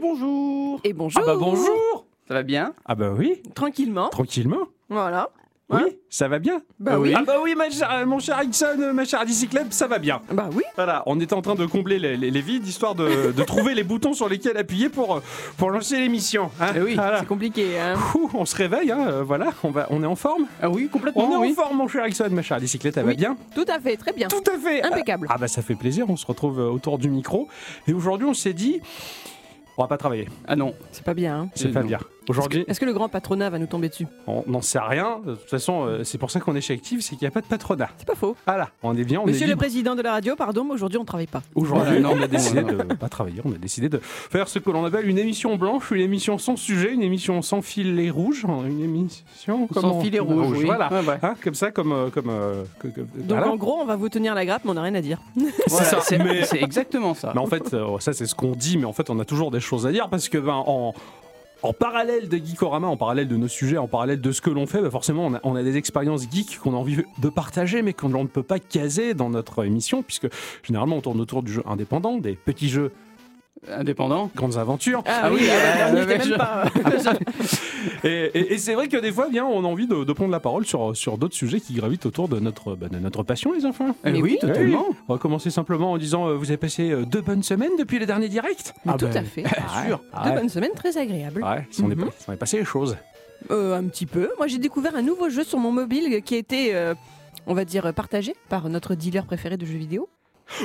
Bonjour Et bonjour. Ah bah bonjour Ça va bien? Ah bah oui, Tranquillement. tranquillement. Voilà. Oui, Hein ça va bien. Bah oui. Ah bah oui, ma chère- euh, mon cher Ixon, euh, ma chère Dicyclep, ça va bien. Bah oui. Voilà, on était en train de combler les, les- les vides, histoire de, de trouver les boutons sur lesquels appuyer pour, euh, pour lancer l'émission. hein. Eh oui, Voilà. c'est compliqué. Hein. Ouh, on se réveille, hein, voilà, on, va, on est en forme. Ah oui, complètement, On est oui. en forme, mon cher Ixon, ma chère Dicyclette, elle va Oui. bien Tout à fait, très bien. Tout à fait. Impeccable. Ah bah ça fait plaisir, on se retrouve autour du micro. Et aujourd'hui, on s'est dit, on va pas travailler, Ah non. C'est pas bien. Hein. c'est Euh, pas non. bien. Aujourd'hui, Est-ce que le grand patronat va nous tomber dessus on n'en sait rien. De toute façon, euh, c'est pour ça qu'on est chez Active, c'est qu'il n'y a pas de patronat. C'est pas faux. Voilà, on est bien, on Monsieur est le président de la radio, pardon, mais aujourd'hui on travaille pas. Aujourd'hui, on a décidé de pas travailler, on a décidé de faire ce que l'on appelle une émission blanche, une émission sans sujet, une émission sans filet rouge, une émission Sans comment- filet rouge, oui. Voilà, Ouais, ouais. Hein, comme ça, comme euh, comme. euh, Donc voilà. en gros, on va vous tenir la grappe, mais on n'a rien à dire. Voilà, ça, c'est mais- c'est exactement ça. Mais en fait, euh, ça c'est ce qu'on dit, mais en fait, on a toujours des choses à dire parce que ben, en, en parallèle de Geekorama, en parallèle de nos sujets, en parallèle de ce que l'on fait, ben, forcément, on a, on a des expériences geeks qu'on a envie de partager, mais qu'on ne peut pas caser dans notre émission, puisque généralement on tourne autour du jeu indépendant, des petits jeux, Indépendant. grandes aventures. Ah, Ah oui, oui, ah, euh, on euh, même je- pas. Et, et- et c'est vrai que des fois, bien, on a envie de, de prendre la parole sur, sur d'autres sujets qui gravitent autour de notre, de notre passion, les enfants. Eh Mais oui, oui. totalement. On va commencer simplement en disant euh, Vous avez passé euh, deux bonnes semaines depuis les derniers directs Mais Ah tout ben, à fait. sûr. Deux Ouais. bonnes semaines très agréables. Ouais, pas- il s'en est passé les choses. Euh, un petit peu. Moi, j'ai découvert un nouveau jeu sur mon mobile qui a été, euh, on va dire, partagé par notre dealer préféré de jeux vidéo.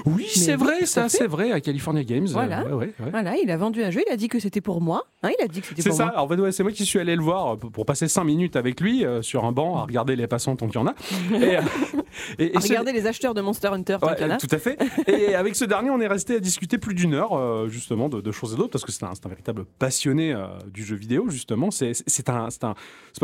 Oui, c'est vrai, ça, fait. c'est vrai, à California Games. Voilà. euh, ouais, ouais, ouais. Voilà, il a vendu un jeu, il a dit que c'était pour moi. Hein, il a dit que c'était C'est pour ça, moi. en fait, ouais, c'est moi qui suis allé le voir euh, pour passer 5 minutes avec lui euh, sur un banc à regarder les passants tant qu'il y en a. Et, et- et ce- regarder les acheteurs de Monster Hunter, Ouais, tout à fait. Et avec ce dernier, on est resté à discuter plus d'une heure, euh, justement, de, de choses et d'autres, parce que c'est un, véritable passionné euh, du jeu vidéo, justement. C'est c'est un, c'est pas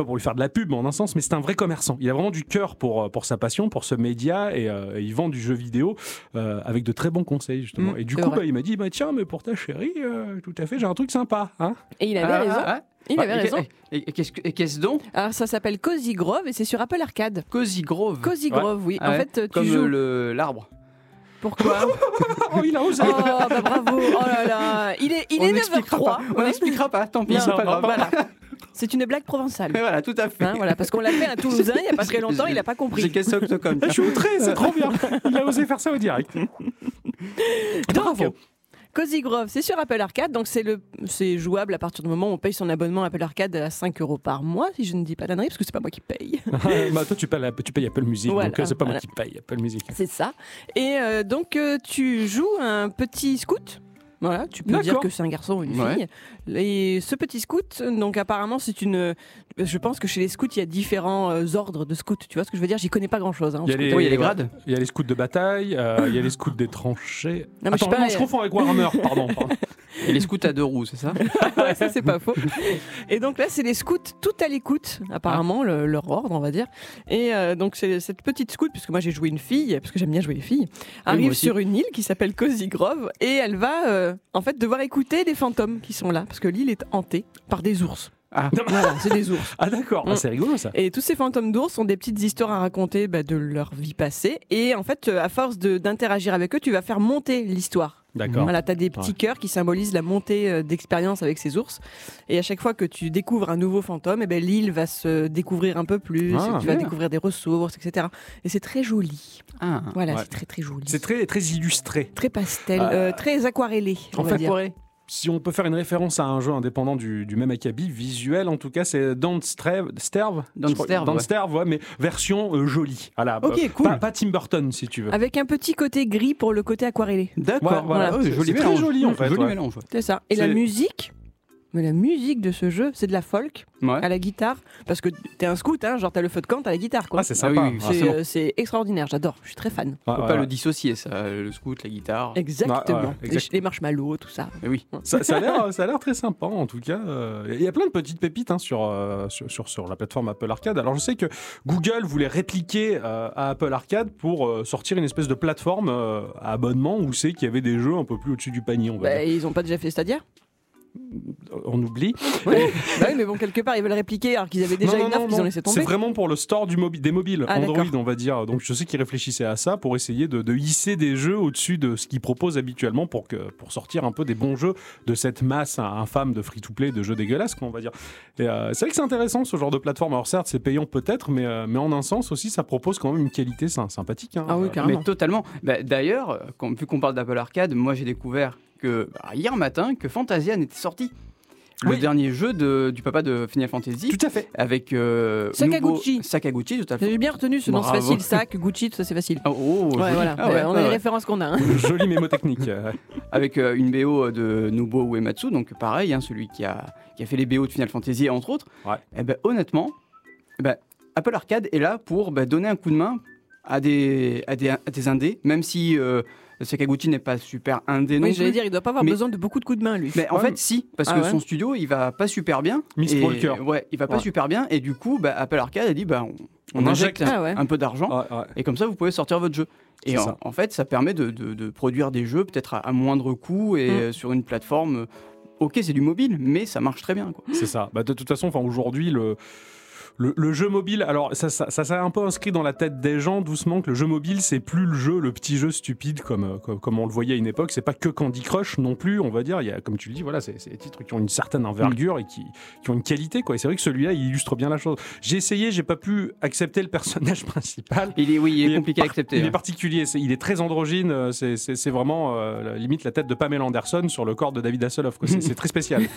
pour lui faire de la pub en un sens, mais c'est un vrai commerçant. Il a vraiment du cœur pour, euh, pour sa passion, pour ce média, et, euh, et il vend du jeu vidéo euh, avec de très bons conseils, justement. Mm, et du coup, bah, il m'a dit, bah, tiens, mais pour ta chérie, euh, tout à fait, j'ai un truc sympa. Hein Et il avait Ah, raison. Il Bah, avait et- raison. Et, et qu'est-ce que- et qu'est-ce donc Alors ça s'appelle Cozy Grove et c'est sur Apple Arcade. Cozy Grove. Cozy Ouais. Grove, oui. Ah en ouais, fait, tu Comme joues. euh, le- l'arbre. Pourquoi oh, il a osé Oh, bah bravo. Oh là là. Il est, il On est n'expliquera 9h03. pas. On ouais. n'expliquera pas, tant pis, Non, c'est pas grave. Voilà. C'est une blague provençale. Voilà, tout à fait. Hein, voilà, parce qu'on l'a fait à Toulousain il n'y a pas très longtemps, il n'a pas J'ai compris. qu'est-ce que comme Je suis outré, c'est trop bien. Il a osé faire ça au direct. Bravo. Cozy Grove, c'est sur Apple Arcade, donc c'est le, c'est jouable à partir du moment où on paye son abonnement Apple Arcade à 5 euros par mois, si je ne dis pas d'annerie, parce que c'est pas moi qui paye. bah, toi, tu payes, tu payes Apple Music, Voilà, donc euh, c'est pas voilà. moi qui paye Apple Music. C'est ça. Et euh, donc euh, tu joues un petit scout. Voilà, tu peux dire que c'est un garçon ou une Ouais. fille. Et ce petit scout, donc apparemment c'est une. Je pense que chez les scouts il y a différents euh, ordres de scouts. Tu vois ce que je veux dire? J'y connais pas grand chose. Il y a les- Oui, il y a les grades. Il y a les scouts de bataille, euh, il y a les scouts des tranchées. Non, mais je sais Attends, pas, non, je confonds avec Warhammer, pardon. pardon. Et les scouts à deux roues, c'est ça? Ouais, ça c'est pas faux. Et donc là, c'est les scouts tout à l'écoute, apparemment, le- leur ordre, on va dire. Et euh, donc c'est cette petite scout, puisque moi j'ai joué une fille, parce que j'aime bien jouer les filles, arrive sur une île qui s'appelle Cozy Grove, et elle va euh, en fait devoir écouter des fantômes qui sont là, parce que l'île est hantée par des ours. Ah. Voilà, c'est des ours. Ah d'accord, ah, Mm. c'est rigolo ça. Et tous ces fantômes d'ours sont des petites histoires à raconter bah, de leur vie passée. Et en fait, euh, à force d'interagir avec eux, tu vas faire monter l'histoire. D'accord. Voilà, tu as des petits Ouais. cœurs qui symbolisent la montée euh, d'expérience avec ces ours. Et à chaque fois que tu découvres un nouveau fantôme, eh ben, l'île va se découvrir un peu plus, Ah, tu vas découvrir des ressources, etc. Et c'est très joli. Ah. Voilà, Ouais. c'est très très joli. C'est très, très illustré. très pastel, Euh, euh, très aquarellé, en fait. Si on peut faire une référence à un jeu indépendant du, du même acabit, visuel en tout cas, c'est Don't Sterve, Sterve Don't je crois- Sterve, Don't ouais. Sterve, ouais, mais version euh, jolie. Voilà, Ok, euh, cool. Pas, pas Tim Burton si tu veux. Avec un petit côté gris pour le côté aquarellé. D'accord, Ouais, voilà. Ouais, C'est- joli très mélange. joli, en fait, Joli ouais. mélange. ouais. C'est ça. Et la musique mais la musique de ce jeu, c'est de la folk Ouais. à la guitare. Parce que t'es un scout, hein, genre t'as le feu de camp, t'as la guitare. Quoi. Ah, c'est Ah oui, sympa. oui, C'est, forcément. euh, c'est extraordinaire, j'adore, je suis très fan. Ouais, Faut ouais, pas ouais. le dissocier, ça, le scout, la guitare. Exactement. Ouais, ouais, Les- exact. Les, marshmallows, tout ça. Eh oui. Ça, ça a l'air, ça a l'air très sympa en tout cas. Euh, Il y a plein de petites pépites hein, sur, euh, sur, sur, sur la plateforme Apple Arcade. Alors je sais que Google voulait répliquer euh, à Apple Arcade pour euh, sortir une espèce de plateforme euh, à abonnement où c'est qu'il y avait des jeux un peu plus au-dessus du panier, on va Bah, dire. ils ont pas déjà fait Stadia? On oublie. Bah oui, mais bon, quelque part, ils veulent répliquer alors qu'ils avaient déjà Non, non, une offre, non, ils ont laissé tomber. C'est vraiment pour le store du mobi- des mobiles Ah, Android, on va dire. Donc je sais qu'ils réfléchissaient à ça pour essayer de, de hisser des jeux au-dessus de ce qu'ils proposent habituellement pour, que, pour sortir un peu des bons jeux de cette masse infâme de free-to-play, de jeux dégueulasses, quoi, on va dire. Et euh, c'est vrai que c'est intéressant ce genre de plateforme. Alors certes, c'est payant peut-être, mais, euh, mais en un sens aussi, ça propose quand même une qualité sy- sympathique. hein. Ah oui, Euh, carrément. Mais totalement. Bah, D'ailleurs, vu qu'on parle d'Apple Arcade, moi j'ai découvert que bah, hier matin que Fantasian était sorti. Le Oui. dernier jeu de- du papa de Final Fantasy. Tout à fait. Avec euh, Sakaguchi. nouveau- Sakaguchi, tout à fait. J'ai bien retenu ce nom, c'est facile. Sac, Gucci, tout ça, c'est facile. Oh, Ouais, joli. voilà. Ah ouais, Euh, on a les ouais. références qu'on a. hein. Joli mémotechnique. Avec euh, une BO de Nobuo Uematsu, donc pareil, hein, celui qui a, qui a fait les BO de Final Fantasy entre autres. Ouais. Et ben, honnêtement, eh ben, Apple Arcade est là pour ben, donner un coup de main à des, à des, à des indés, même si euh, Sakaguchi n'est pas super indé non Oui, j'allais dire, il doit pas avoir Mais- besoin de beaucoup de coups de main, lui. Mais en Ouais. fait, si, parce Ah que ouais son studio, il va pas super bien. Miss Et- Walker. Ouais, il va pas Ouais. super bien. Et du coup, bah, Apple Arcade a dit bah, on, on On injecte Ah ouais. un peu d'argent. ouais, ouais. Et comme ça, vous pouvez sortir votre jeu. Et en, fait, ça permet de, de- de produire des jeux peut-être à, à moindre coût et Mm. euh, sur une plateforme. euh, Ok, c'est du mobile, mais ça marche très bien. C'est ça. Bah, de toute façon, enfin, aujourd'hui, le. Le, le jeu mobile, alors ça, ça, ça s'est un peu inscrit dans la tête des gens doucement que le jeu mobile, c'est plus le jeu, le petit jeu stupide comme, euh, comme, comme on le voyait à une époque. C'est pas que Candy Crush non plus, on va dire. Il y a, comme tu le dis, voilà, c'est des titres qui ont une certaine envergure et qui, qui ont une qualité. Quoi. Et c'est vrai que celui-là, il illustre bien la chose. J'ai essayé, j'ai pas pu accepter le personnage principal. Il est, oui, il est Il est compliqué à accepter. Il est hein. particulier, il est très androgyne, euh, c'est- vraiment euh, la- limite la tête de Pamela Anderson sur le corps de David Hasselhoff. C'est très spécial.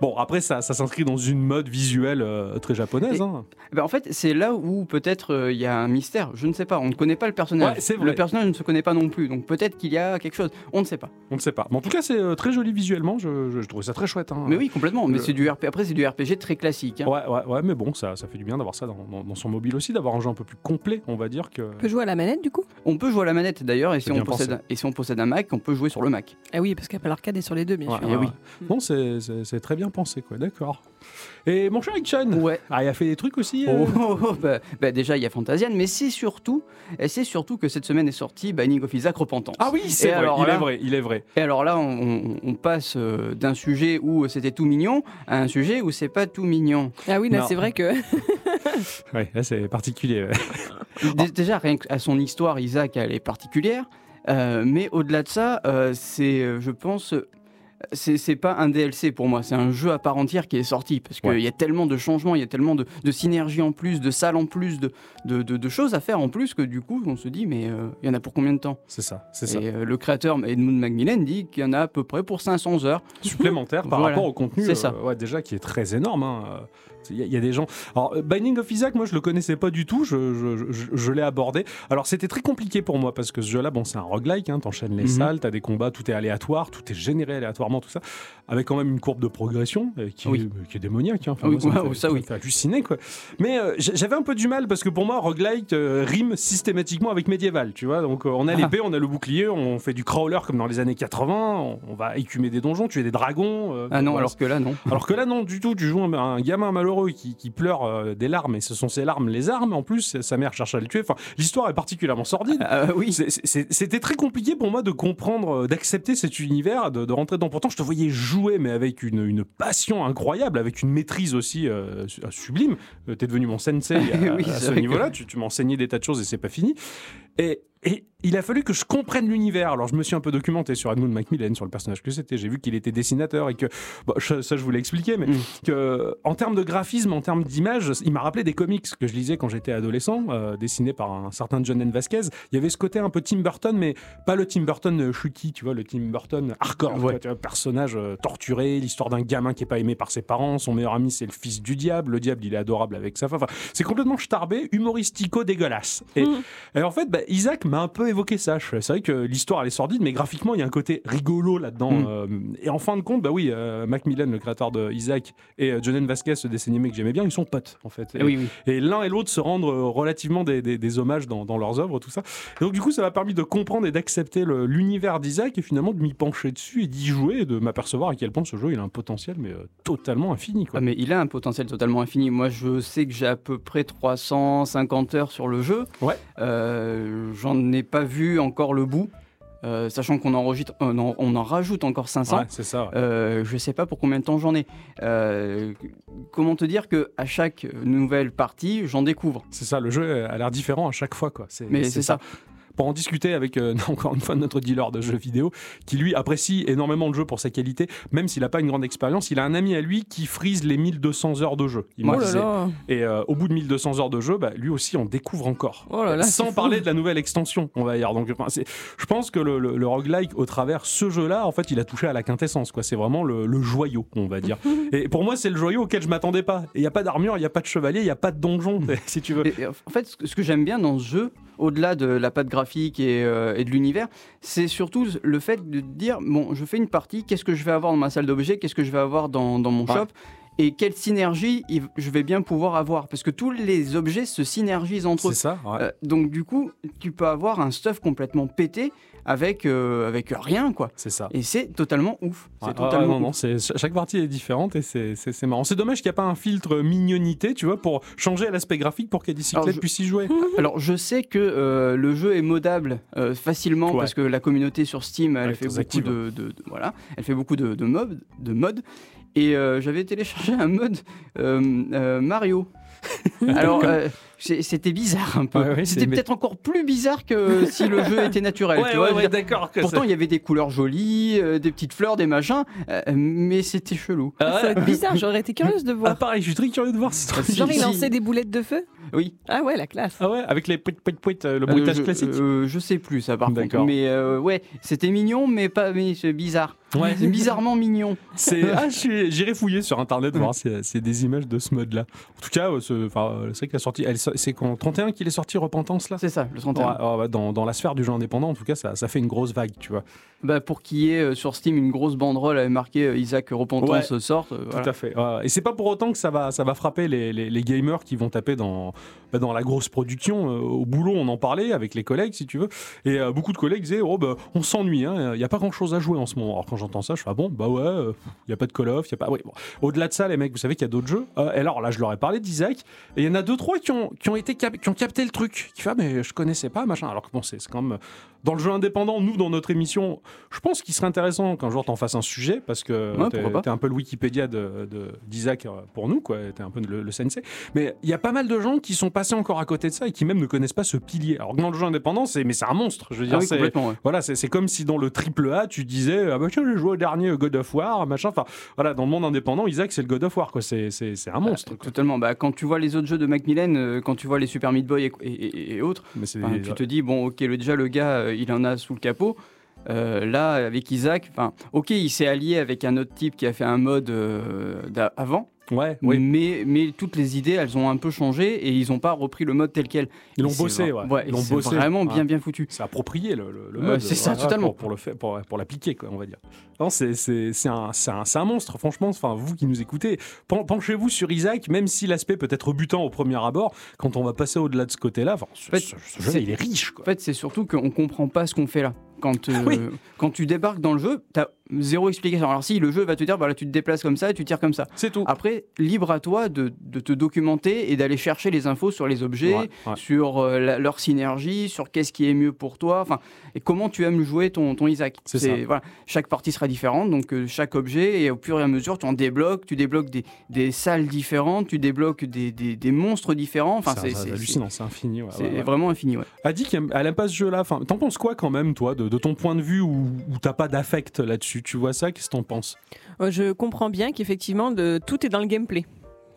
Bon, après, ça, ça s'inscrit dans une mode visuelle euh, très japonaise. hein. Ben, en fait, c'est là où peut-être euh, il y a un mystère. Je ne sais pas. On ne connaît pas le personnage. Ouais, c'est vrai. le personnage ne se connaît pas non plus. Donc peut-être qu'il y a quelque chose. On ne sait pas. On ne sait pas. Mais en tout cas, c'est euh, très joli visuellement. Je, je, je trouve ça très chouette. hein. Mais oui, complètement. Mais Le- c'est du RP. Après, c'est du RPG très classique. hein. Ouais, ouais, ouais, mais bon, ça, ça fait du bien d'avoir ça dans, dans- dans son mobile aussi, d'avoir un jeu un peu plus complet, on va dire que. On peut jouer à la manette, du coup? On peut jouer à la manette d'ailleurs. Et, si on possède, pensé. et si on possède un Mac, on peut jouer sur le Mac. Ah oui, parce qu'Apple Arcade est sur les deux, bien Ouais, sûr. ouais, Eh oui. Non, c'est très bien pensé, quoi. D'accord. Et mon cher Ichan, Ouais. ah, il a fait des trucs aussi. euh, Oh, oh, oh, bah, bah, déjà, il y a Fantasian, mais c'est surtout, c'est surtout que cette semaine est sorti Binding of Isaac Repentance. Ah oui, c'est vrai. alors il là- est vrai. Il est vrai. Et alors là, on, passe euh, d'un sujet où c'était tout mignon à un sujet où c'est pas tout mignon. Ah oui, là, c'est vrai que. Ouais, là, c'est particulier. ouais. Dé- Déjà, rien qu'à son histoire, Isaac, elle est particulière. Euh, mais au-delà de ça, euh, c'est, je pense, euh, c'est pas un DLC pour moi, c'est un jeu à part entière qui est sorti parce qu'il Ouais. y a tellement de changements, il y a tellement de, de synergie en plus, de salles en plus, de, de, de- de choses à faire en plus que du coup, on se dit, mais euh, il y en a pour combien de temps? C'est ça. C'est ça. Et euh, le créateur Edmund Macmillan dit qu'il y en a à peu près pour 500 heures. supplémentaire par Voilà. rapport au contenu, C'est euh, ça. ouais, déjà qui est très énorme. hein. Il y, a- il y a des gens. Alors, euh, Binding of Isaac, moi je le connaissais pas du tout, je, je- je- je l'ai abordé. Alors c'était très compliqué pour moi parce que ce jeu-là, bon, c'est un roguelike, hein, t'enchaînes les Mhm. salles, t'as des combats, tout est aléatoire, tout est généré aléatoirement, tout ça, avec quand même une courbe de progression euh, qui, Oui. est, qui est démoniaque. hein. Enfin, Oui, moi, ça, me ouais, fait, ça, me oui. halluciner quoi. Mais euh, j'avais un peu du mal parce que pour moi, roguelike euh, rime systématiquement avec médiéval, tu vois. Donc on a Ah. l'épée, on a le bouclier, on fait du crawler comme dans les années 80, on, on va écumer des donjons, tuer des dragons. Ah non, voilà, alors que là, non. alors que là, non, du tout, tu joues un, un gamin malheureux qui, qui pleure euh, des larmes, et ce sont ses larmes les armes, en plus, sa mère cherche à le tuer. Enfin, l'histoire est particulièrement sordide. Ah, oui, C'était très compliqué pour moi de comprendre, euh, d'accepter cet univers, de, de rentrer dedans. Pourtant, je te voyais jouer, mais avec une, une passion incroyable, avec une maîtrise aussi euh, su- sublime. Euh, T'es devenu mon sensei à, Oui, à c'est ce que- niveau-là. Tu, tu m'as enseigné des tas de choses et c'est pas fini. Et, et il a fallu que je comprenne l'univers. Alors, je me suis un peu documenté sur Edmund Macmillan, sur le personnage que c'était. J'ai vu qu'il était dessinateur et que, bon, ça, je vous l'ai expliqué, mais Mm. que, en termes de graphisme, en termes d'image, il m'a rappelé des comics que je lisais quand j'étais adolescent, euh, dessinés par un certain John N. Vasquez. Il y avait ce côté un peu Tim Burton, mais pas le Tim Burton euh, chuki, tu vois, le Tim Burton hardcore, Ouais. quoi, tu vois, personnage euh, torturé, l'histoire d'un gamin qui est pas aimé par ses parents, son meilleur ami c'est le fils du diable, le diable il est adorable avec sa femme. Enfin, c'est complètement starbé, humoristico dégueulasse. Et, Mhm. et en fait, bah, Isaac m'a un peu évoqué ça. C'est vrai que l'histoire elle est sordide, mais graphiquement il y a un côté rigolo là-dedans. Mhm. Euh, et en fin de compte, bah oui, euh, Macmillan, le créateur de Isaac, et euh, John N. Vasquez, ce dessin animé que j'aimais bien, ils sont potes en fait. Et- oui, oui. et l'un et l'autre se rendre euh, relativement des, des- des hommages dans, dans leurs œuvres, tout ça. Et donc du coup, ça m'a permis de comprendre et d'accepter l'univers d'Isaac et finalement de m'y pencher dessus et d'y jouer et de m'apercevoir à quel point ce jeu il a un potentiel mais euh, totalement infini quoi. Ah, mais il a un potentiel totalement infini. Moi, je sais que j'ai à peu près 350 heures sur le jeu. Ouais. Euh, J'en ai pas vu encore le bout. euh, sachant qu'on enregistre, on en, on en rajoute encore 500. Ouais, c'est ça. ouais. Euh, je sais pas pour combien de temps j'en ai. Euh, comment te dire que à chaque nouvelle partie, j'en découvre? C'est ça, le jeu a l'air différent à chaque fois. Quoi. Mais c'est ça. Pour en discuter avec, euh, encore une fois, notre dealer de jeux vidéo, qui lui apprécie énormément le jeu pour sa qualité, même s'il n'a pas une grande expérience, il a un ami à lui qui frise les 1200 heures de jeu. Il Oh là disait. là. Et euh, au bout de 1200 heures de jeu, bah, lui aussi on découvre encore. Oh là Sans fou. parler de la nouvelle extension, on va dire. Donc, je pense que le, le, le roguelike, au travers ce jeu-là, en fait, il a touché à la quintessence. Quoi. C'est vraiment le, le joyau, on va dire. Et pour moi, c'est le joyau auquel je m'attendais pas. Il n'y a pas d'armure, il n'y a pas de chevalier, il n'y a pas de donjon, si tu veux. Et- en fait, ce que- ce que j'aime bien dans ce jeu, au-delà de la patte graphique et, euh, et de l'univers, c'est surtout le fait de dire bon, je fais une partie, qu'est-ce que je vais avoir dans ma salle d'objets, qu'est-ce que je vais avoir dans, dans mon Ouais. shop et quelle synergie je vais bien pouvoir avoir. Parce que tous les objets se synergisent entre eux. C'est ça, ouais. Euh, donc du coup, tu peux avoir un stuff complètement pété avec, euh, avec rien, quoi. c'est ça. Et c'est totalement ouf. C'est Ouais, totalement ouf. chaque partie est différente et c'est marrant. C'est dommage qu'il n'y a pas un filtre mignonité, tu vois, pour changer l'aspect graphique pour je- puisse y jouer. Alors je sais que euh, le jeu est modable euh, facilement Ouais. parce que la communauté sur Steam elle fait beaucoup de, de- de- voilà elle fait beaucoup de, de de modes et j'avais téléchargé un mode Mario. Alors euh, c'était bizarre un peu. Ouais, ouais, c'était peut-être encore plus bizarre que si le jeu était naturel. tu vois, d'accord. Pourtant il y avait des couleurs jolies, euh, des petites fleurs, des machins, euh, mais c'était chelou. Ah Ça va être bizarre, j'aurais été curieuse de Ah, voir. pareil, je suis très curieux de voir ce truc. Si, Genre, il si. lançait des boulettes de feu? Oui. Ah ouais, la classe. Ah ouais, avec les pouit pouit pouit, le bruitage classique. euh, je sais plus ça par contre. D'accord. Mais euh, ouais, c'était mignon, mais pas, mais c'est bizarre. Ouais. C'est bizarrement mignon. C'est ah, j'irai fouiller sur internet voir si c'est des images de ce mode-là. En tout cas, ce- enfin, euh, c'est vrai que la sortie, c'est qu'en 31 qu'il est sorti Repentance là? C'est ça, le Ouais, 31. ouais, ouais, dans, dans la sphère du jeu indépendant, en tout cas, ça, ça fait une grosse vague, tu vois. Bah, pour qu'il y ait euh, sur Steam une grosse banderole avec marqué euh, Isaac Repentance Ouais. sorte. euh, voilà. Tout à fait. Ouais, et c'est pas pour autant que ça va, ça va frapper les, les- les gamers qui vont taper dans, bah, dans la grosse production. Euh, au boulot, on en parlait avec les collègues, si tu veux. Et euh, beaucoup de collègues disaient oh, bah, on s'ennuie, il n'y a pas grand chose à jouer en ce moment. Alors quand j'entends ça, je fais ah bon, bah ouais, il n'y a pas de Call of, il a pas. ouais, bon. Au-delà de ça, les mecs, vous savez qu'il y a d'autres jeux. Euh, et alors là, je leur ai parlé d'Isaac. Et il y en a deux, trois qui ont, qui ont, été cap- qui ont capté le truc. Qui fait ah, mais je connaissais pas, machin. Alors que bon, c'est c'est quand même. Dans le jeu indépendant, nous, dans notre émission, je pense qu'il serait intéressant qu'un jour t'en fasses un sujet parce que Ouais, t'es un peu le Wikipédia de- de- d'Isaac euh, pour nous, quoi. T'es un peu le, le sensei. Mais il y a pas mal de gens qui sont passés encore à côté de ça et qui même ne connaissent pas ce pilier. Alors que dans le jeu indépendant, c'est mais c'est un monstre. Je veux dire, Ah oui, ouais. voilà, c'est c'est comme si dans le triple A, tu disais ah bah tiens, j'ai joué au dernier God of War, machin. Enfin, voilà, dans le monde indépendant, Isaac, c'est le God of War, quoi. C'est c'est- c'est un monstre. quoi. Totalement. Bah, quand tu vois les autres jeux de Macmillan, euh, quand tu vois les Super Meat Boy et, et- et- et autres, Mais c'est tu te dis, bon, ok, le, déjà le gars, euh, il en a sous le capot. Euh, là, avec Isaac, ok, il s'est allié avec un autre type qui a fait un mode avant, ouais, oui. mais, mais toutes les idées, elles ont un peu changé et ils n'ont pas repris le mode tel quel. Ils l'ont bossé, ouais. Ils l'ont c'est bossé. vraiment bien, bien foutu. c'est approprié le, le, le Ouais, mode, c'est ça, voilà, totalement. pour, pour le fait pour, pour l'appliquer quoi on va dire non c'est c'est c'est un, c'est un, c'est un monstre franchement enfin vous qui nous écoutez pen- penchez-vous sur Isaac même si l'aspect peut être butant au premier abord quand on va passer au-delà de ce côté là enfin ce, fait, ce- ce jeu c'est- il est riche En fait, c'est surtout qu'on comprend pas ce qu'on fait là. Quand, euh, Oui. quand tu débarques dans le jeu, tu as zéro explication. Alors si, le jeu va te dire, voilà, tu te déplaces comme ça et tu tires comme ça. c'est tout Après, libre à toi de, de te documenter et d'aller chercher les infos sur les objets, Ouais, ouais. sur euh, la- leur synergie, sur qu'est-ce qui est mieux pour toi, enfin, et comment tu aimes jouer ton, ton Isaac. C'est ça. Voilà, chaque partie sera différente, donc euh, chaque objet, et au fur et à mesure, tu en débloques, tu débloques des, des salles différentes, tu débloques des, des- des monstres différents. Enfin, c'est hallucinant c'est infini ouais, c'est ouais, ouais. vraiment infini. Ouais. Adi qui aime- elle aime pas ce jeu là enfin t'en penses quoi quand même toi de, de ton point de vue où, où t'as pas d'affect là-dessus? Tu vois ça? Qu'est-ce que t'en penses? Euh, Je comprends bien qu'effectivement, tout est dans le gameplay.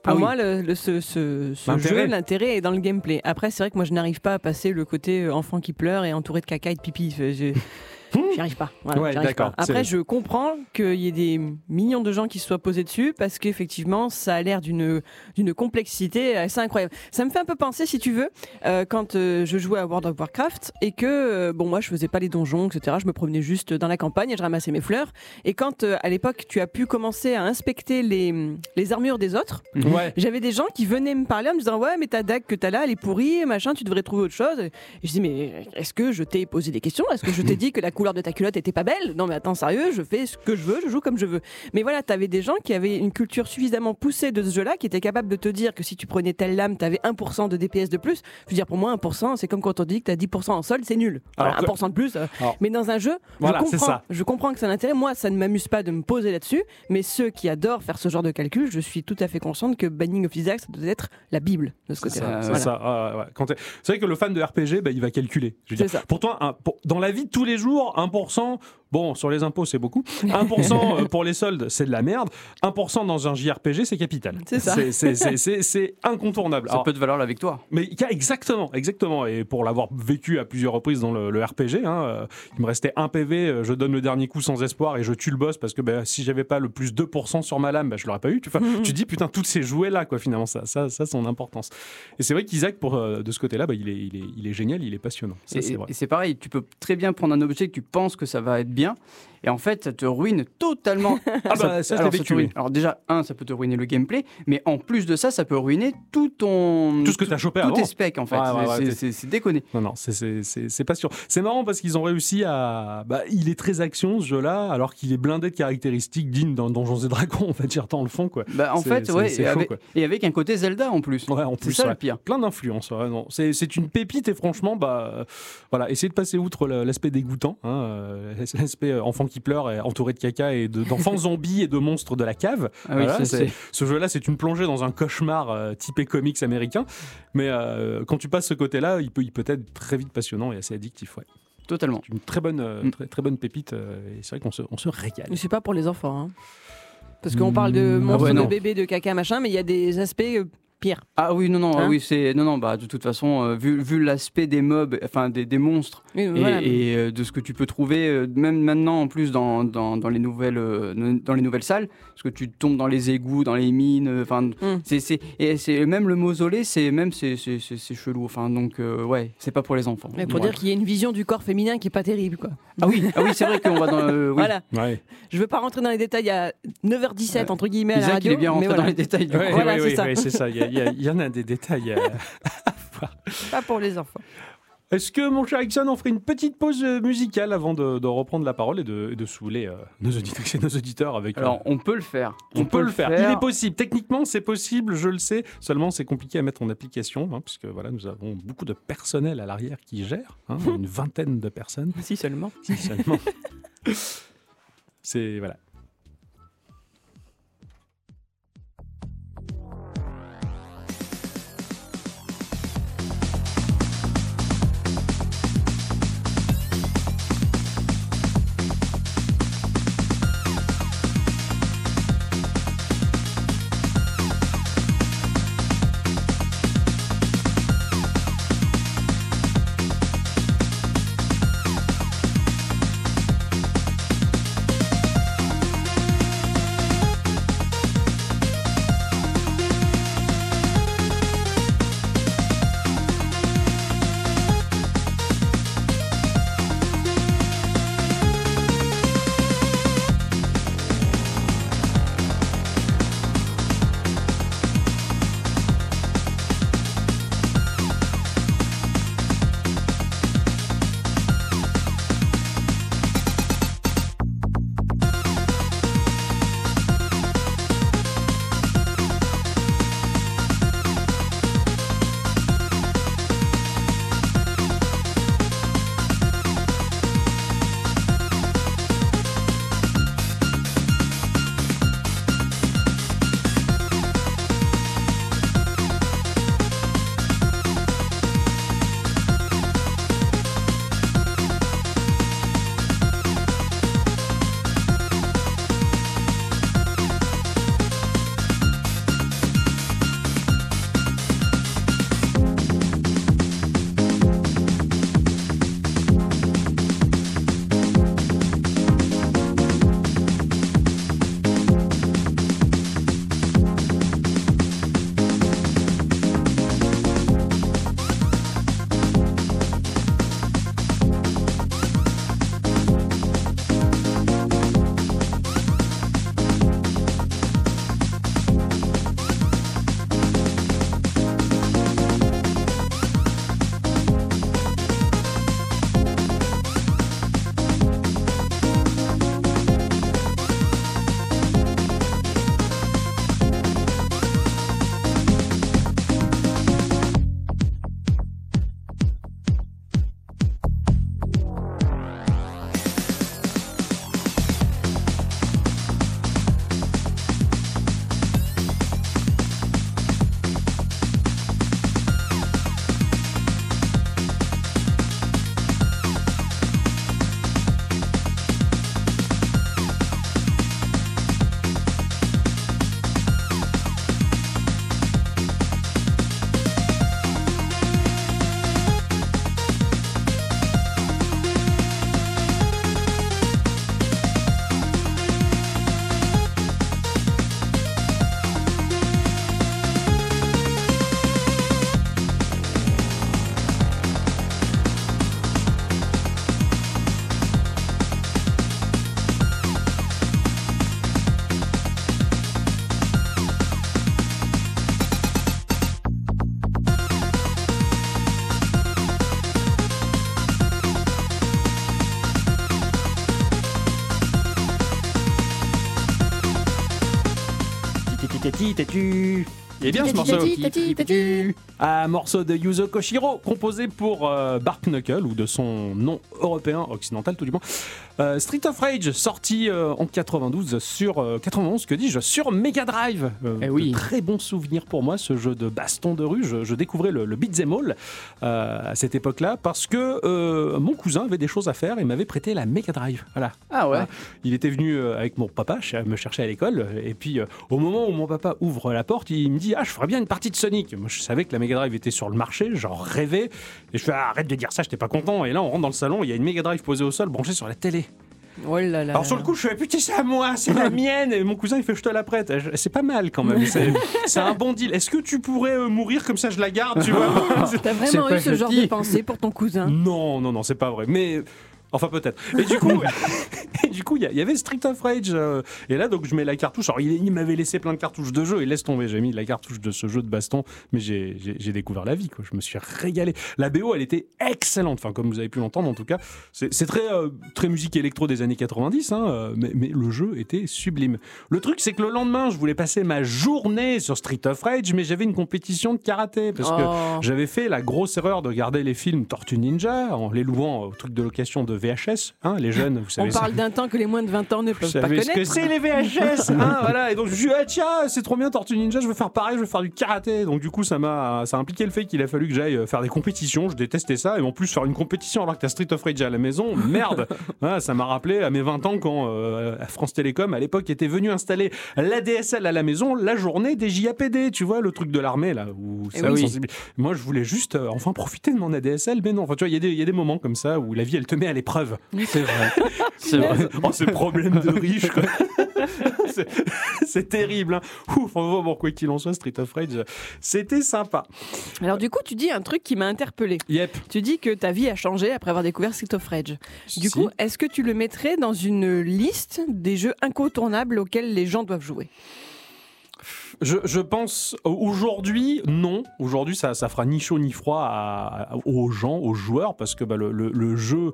Pour Ah oui. moi, le, le- ce, ce- jeu, l'intérêt est dans le gameplay. Après, c'est vrai que moi, je n'arrive pas à passer le côté euh, enfant qui pleure et entouré de caca et de pipi. Je- J'y arrive pas. Voilà, Ouais, j'y arrive d'accord. pas. Après, je comprends qu'il y ait des millions de gens qui se soient posés dessus parce qu'effectivement, ça a l'air d'une d'une complexité assez incroyable. Ça me fait un peu penser, si tu veux, euh, quand euh, je jouais à World of Warcraft et que, euh, bon, moi, je faisais pas les donjons, etc. Je me promenais juste dans la campagne et je ramassais mes fleurs. Et quand, euh, à l'époque, tu as pu commencer à inspecter les, les armures des autres, ouais j'avais des gens qui venaient me parler en me disant ouais mais ta dague que t'as là elle est pourrie machin tu devrais trouver autre chose et je dis mais est-ce que je t'ai posé des questions? Est-ce que je t'ai dit que la couleur de ta culotte était pas belle. Non mais attends, sérieux, je fais ce que je veux, je joue comme je veux. Mais voilà, t'avais des gens qui avaient une culture suffisamment poussée de ce jeu-là, qui étaient capables de te dire que si tu prenais telle lame, t'avais 1% de DPS de plus. Je veux dire, pour moi, 1%, c'est comme quand on dit que t'as 10% en sol, c'est nul. Alors que- 1% de plus. euh, Alors- mais dans un jeu, Voilà, je, comprends, ça. je comprends que c'est un intérêt. Moi, ça ne m'amuse pas de me poser là-dessus. Mais ceux qui adorent faire ce genre de calcul, je suis tout à fait consciente que Banning of Isaac, ça doit être la Bible de ce C'est côté-là. ça, c'est Voilà. ouais, c'est vrai que le fan de RPG, bah, il va calculer. Je veux dire, C'est ça. Pour toi, un- pour- dans la vie de tous les jours, 1%, bon, sur les impôts, c'est beaucoup. 1% euh, pour les soldes, c'est de la merde. 1% dans un JRPG, c'est capital. C'est ça. C'est- incontournable. Ça Alors, peut te valoir la victoire. Mais exactement, exactement. Et pour l'avoir vécu à plusieurs reprises dans le, le RPG, hein, euh, il me restait un PV, euh, je donne le dernier coup sans espoir et je tue le boss parce que bah, si j'avais pas le plus 2% sur ma lame, bah, je l'aurais pas eu. Tu, dis putain, toutes ces jouets là, quoi, finalement, ça, ça, ça, a son importance. Et c'est vrai qu'Isaac, pour euh, de ce côté-là, bah, il, est, il, est, il est génial, il est passionnant. Ça, Et- c'est vrai. Et c'est pareil, tu peux très bien prendre un objet que tu penses que ça va être bien, et en fait, ça te ruine totalement. Ah bah, ça, alors, te ruine- déjà, un, ça peut te ruiner le gameplay, mais en plus de ça, ça peut ruiner tout ton... Tout ce que t'as chopé Tous avant. tes specs, en fait. Ouais, ouais, ouais, C'est- c'est c'est déconné. Non, non, c'est- c'est c'est- c'est pas sûr. C'est marrant parce qu'ils ont réussi à. Bah, il est très action ce jeu-là, alors qu'il est blindé de caractéristiques dignes d'un Donjons et Dragons, on va dire, dans le fond, quoi. Bah, en C'est- fait, c'est- ouais, c'est et, chaud, avec, quoi. et avec un côté Zelda en plus. Ouais, en C'est plus, ça ouais. le pire. plein d'influences. C'est, c'est une pépite et franchement, bah, euh, voilà, essayez de passer outre l'aspect dégoûtant, hein, euh, l'aspect euh, enfant qui pleure, et entouré de caca et de- d'enfants zombies et de monstres de la cave. Ah oui, Voilà, ce jeu-là, c'est une plongée dans un cauchemar euh, typé comics américain, mais euh, quand tu passes ce côté-là, il peut, il peut être très vite passionnant et assez addictif. Ouais. totalement. C'est une très bonne, euh, Mm. très, très bonne pépite euh, et c'est vrai qu'on se, on se régale. Mais c'est pas pour les enfants. hein. Parce qu'on parle de Mmh, monstres, ouais, de bébés, de caca, machin, mais il y a des aspects pires. Ah oui, non, non, Hein oui, c'est non, non, bah de toute façon, euh, vu, vu l'aspect des mobs, enfin des, des monstres Oui, et, voilà. et, euh, de ce que tu peux trouver, euh, même maintenant en plus dans, dans, dans les nouvelles euh, dans les nouvelles salles, parce que tu tombes dans les égouts, dans les mines, enfin Mm. c'est c'est et c'est même le mausolée, c'est même c'est c'est c'est- c'est chelou, enfin donc euh, ouais, c'est pas pour les enfants. Mais pour Ouais. dire qu'il y a une vision du corps féminin qui est pas terrible, quoi. ah oui, ah oui, c'est vrai qu'on va dans euh, oui. Voilà. Ouais. Je veux pas rentrer dans les détails. A 9h17 entre guillemets à la radio. il est bien mais rentré voilà. dans les détails du Ouais, coup. Voilà, ouais, c'est ouais, ça. c'est ça. Il y, a- il y a- il y en a des détails. euh. Pas pour les enfants. Est-ce que mon cher Ixon, on ferait une petite pause euh, musicale avant de, de reprendre la parole et de, et de saouler euh, nos auditeurs et nos auditeurs avec. euh, Alors on peut le faire. on, peut le faire. Il est possible. Techniquement, c'est possible, je le sais. Seulement, c'est compliqué à mettre en application, hein, puisque voilà, nous avons beaucoup de personnel à l'arrière qui gère, hein, une vingtaine de personnes Si seulement. si seulement. c'est voilà. Tati, tatu. Il est bien ce morceau. Un morceau de Yuzo Koshiro, composé pour euh, Bark Knuckle, ou de son nom européen, occidental tout du moins. Euh, Street of Rage, sorti euh, en 92 sur 91, que dis-je, sur Mega Drive. Eh oui. Très bon souvenir pour moi, ce jeu de baston de rue. Je, je découvrais le, le beat'em all à cette époque-là parce que mon cousin avait des choses à faire et m'avait prêté la Mega Drive. Voilà. Ah ouais. Il était venu avec mon papa me chercher à l'école et puis au moment où mon papa ouvre la porte, il me dit ah je ferais bien une partie de Sonic. Moi je savais que la Mega Drive était sur le marché, j'en rêvais et je fais ah, arrête de dire ça, j'étais pas content. Et là on rentre dans le salon, il y a une Mega Drive posée au sol, branchée sur la télé. Oh là là. Alors sur le coup je fais putain c'est à moi, c'est la mienne. Et mon cousin il fait je te la prête. C'est pas mal quand même. C'est un bon deal. Est-ce que tu pourrais euh, mourir comme ça je la garde, tu vois? T'as vraiment eu ce genre de pensée pour ton cousin? Non, non, non, c'est pas vrai. Mais. Enfin, peut-être. Et du coup, et du coup, il y, avait Street of Rage. euh, et là, donc, je mets la cartouche. Alors, il, il m'avait laissé plein de cartouches de jeu. Et laisse tomber, j'ai mis la cartouche de ce jeu de baston. Mais j'ai découvert la vie, quoi. Je me suis régalé. La BO, elle était excellente. Enfin, comme vous avez pu l'entendre, en tout cas. C'est c'est très, euh, très musique électro des années 90, hein, euh, mais, mais le jeu était sublime. Le truc, c'est que le lendemain, je voulais passer ma journée sur Street of Rage, mais j'avais une compétition de karaté. Parce que Oh. j'avais fait la grosse erreur de garder les films Tortue Ninja en les louant au truc de location de VHS. Hein, les jeunes, vous savez On parle d'un temps que les moins de 20 ans ne vous peuvent pas savez ce que connaître. c'est les VHS hein, voilà. Et donc je me suis dit, ah, tiens, c'est trop bien Tortue Ninja, je veux faire pareil, je veux faire du karaté. Donc du coup, ça m'a ça a impliqué le fait qu'il a fallu que j'aille faire des compétitions. Je détestais ça. Et en plus, faire une compétition alors que t'as Street of Rage à la maison, merde Voilà, Ça m'a rappelé à mes 20 ans quand euh, France Télécom, à l'époque, était venu installer l'ADSL à la maison la journée des JAPD. Tu vois, le truc de l'armée, là. Où Eh ça oui. sensibilis- Moi, je voulais juste euh, enfin profiter de mon ADSL, mais non. Enfin, tu vois, il y, a des- il y a des moments comme ça où la vie, elle te met à l'épreuve. C'est vrai. C'est vrai. Oh, ce problème de riche, quoi. C'est- terrible. Hein. Ouf, enfin, bon, quoi qu'il en soit, Street of Rage, c'était sympa. Alors du coup, tu dis un truc qui m'a interpellé. Yep. Tu dis que ta vie a changé après avoir découvert Street of Rage. Du Si. coup, est-ce que tu le mettrais dans une liste des jeux incontournables auxquels les gens doivent jouer? Je, pense aujourd'hui, non. Aujourd'hui, ça, ça fera ni chaud ni froid aux gens, aux joueurs, parce que bah, le, jeu,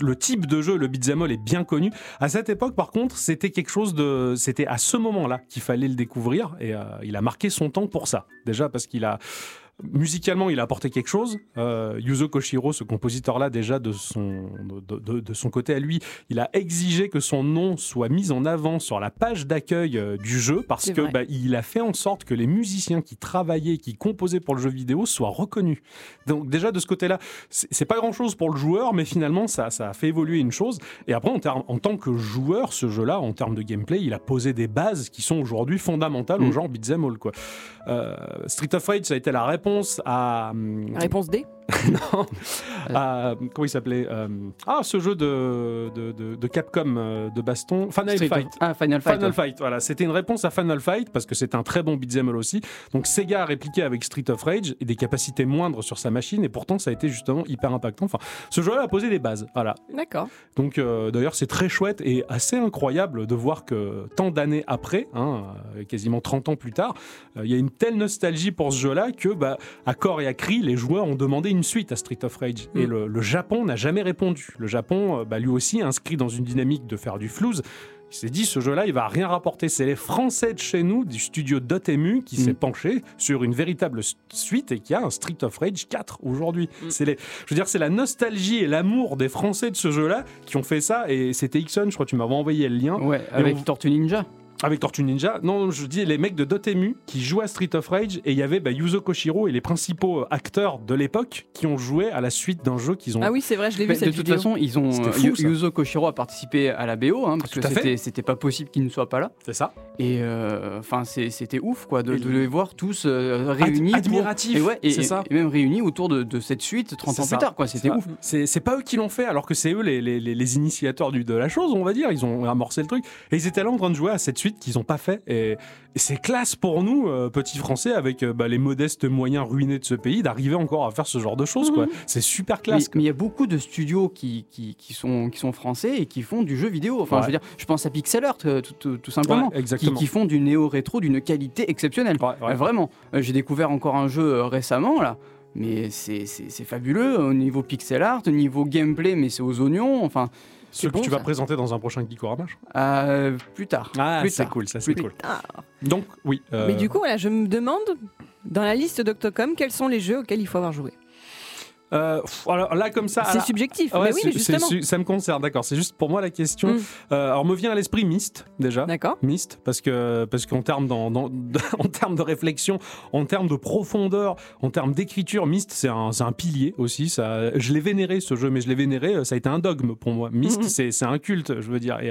le type de jeu, le beat'em est bien connu. À cette époque, par contre, c'était quelque chose de, c'était à ce moment-là qu'il fallait le découvrir, et euh, il a marqué son temps pour ça. Déjà parce qu'il a Musicalement, il a apporté quelque chose. Euh, Yuzo Koshiro, ce compositeur-là, déjà de son, de, de- de son côté à lui, il a exigé que son nom soit mis en avant sur la page d'accueil euh, du jeu parce que bah, il a fait en sorte que les musiciens qui travaillaient, qui composaient pour le jeu vidéo soient reconnus. Donc déjà de ce côté-là, c'est pas grand-chose pour le joueur, mais finalement ça, ça a fait évoluer une chose. Et après, en, tant que joueur, ce jeu-là, en termes de gameplay, il a posé des bases qui sont aujourd'hui fondamentales au Mm. genre beat'em all. Quoi. Euh, Street of Rage, ça a été la réponse à... hum, Réponse D non. à- comment il s'appelait euh, Ah, ce jeu de, de, de- de Capcom euh, de baston, Final Street of- Fight. Ah, Final Fight. Final ouais. Fight, voilà, c'était une réponse à Final Fight parce que c'est un très bon beat'em all aussi. Donc Sega a répliqué avec Street of Rage et des capacités moindres sur sa machine et pourtant ça a été justement hyper impactant. Enfin, ce jeu-là a posé des bases, voilà. D'accord. Donc euh, d'ailleurs c'est très chouette et assez incroyable de voir que tant d'années après, hein, euh, quasiment 30 ans plus tard, euh, il y a une telle nostalgie pour ce jeu-là que bah, à corps et à cri, les joueurs ont demandé une suite à Street of Rage. Et Mm. le, le Japon n'a jamais répondu. Le Japon, euh, bah, lui aussi, inscrit dans une dynamique de faire du flouze. Il s'est dit, ce jeu-là, il va rien rapporter. C'est les Français de chez nous, du studio Dotemu, qui Mm. s'est penché sur une véritable suite et qui a un Street of Rage 4 aujourd'hui. Mm. C'est les, je veux dire, c'est la nostalgie et l'amour des Français de ce jeu-là qui ont fait ça. Et c'était Ixon, je crois que tu m'avais envoyé le lien. Ouais, avec on- Tortue Ninja. Avec Tortue Ninja. Non, je dis les mecs de Dotemu qui jouaient à Street of Rage et il y avait bah, Yuzo Koshiro et les principaux euh, acteurs de l'époque qui ont joué à la suite d'un jeu qu'ils ont. Ah oui, c'est vrai, je l'ai vu cette de toute vidéo. façon, ils ont euh, fou. Yuzo Koshiro a participé à la BO hein, parce Tout que c'était c'était pas possible qu'il ne soit pas là. C'est ça. Et euh, enfin, c'était ouf quoi de, les voir tous euh, réunis, pour- admiratif, et, ouais, et, c'est ça. et même réunis autour de, de cette suite 30 C'est ans ça. plus tard quoi. C'était C'est ouf. C'est c'est pas eux qui l'ont fait, alors que c'est eux les, les, les- les initiateurs du, de la chose, on va dire. Ils ont amorcé le truc. Et ils étaient là en train de jouer à cette suite qu'ils ont pas fait. Et, c'est classe pour nous, euh, petits Français, avec euh, bah, les modestes moyens ruinés de ce pays, d'arriver encore à faire ce genre de choses. quoi. C'est super classe. mais il y a beaucoup de studios qui, qui, qui sont, qui sont français et qui font du jeu vidéo. Enfin, Ouais. je veux dire, je pense à Pixel Art, euh, tout, tout- tout simplement. Ouais, qui, font du néo-rétro d'une qualité exceptionnelle. Ouais, vraiment. J'ai découvert encore un jeu récemment, là. Mais c'est fabuleux au niveau pixel art, au niveau gameplay, mais c'est aux oignons. Enfin, Ce que bon, tu vas ça. présenter dans un prochain Geekorama. je crois. Euh, plus tard. Ah, plus c'est cool, ça c'est Plus cool. tard. Donc, oui. euh, Mais du coup, voilà, je me demande, dans la liste d'Octocom, quels sont les jeux auxquels il faut avoir joué? Euh, alors là, comme ça. C'est subjectif, Ah ouais, mais oui, mais justement. ça me concerne, d'accord. C'est juste pour moi la question. Mm. Euh, alors, me vient à l'esprit Myst, déjà. D'accord. Myst, parce que parce qu'en termes dans, dans- en termes de réflexion, en termes de profondeur, en termes d'écriture, Myst c'est un, pilier aussi. Ça, je l'ai vénéré ce jeu, mais je l'ai vénéré. euh, Ça a été un dogme pour moi. Myst, Mhm. c'est c'est un culte, je veux dire. Et,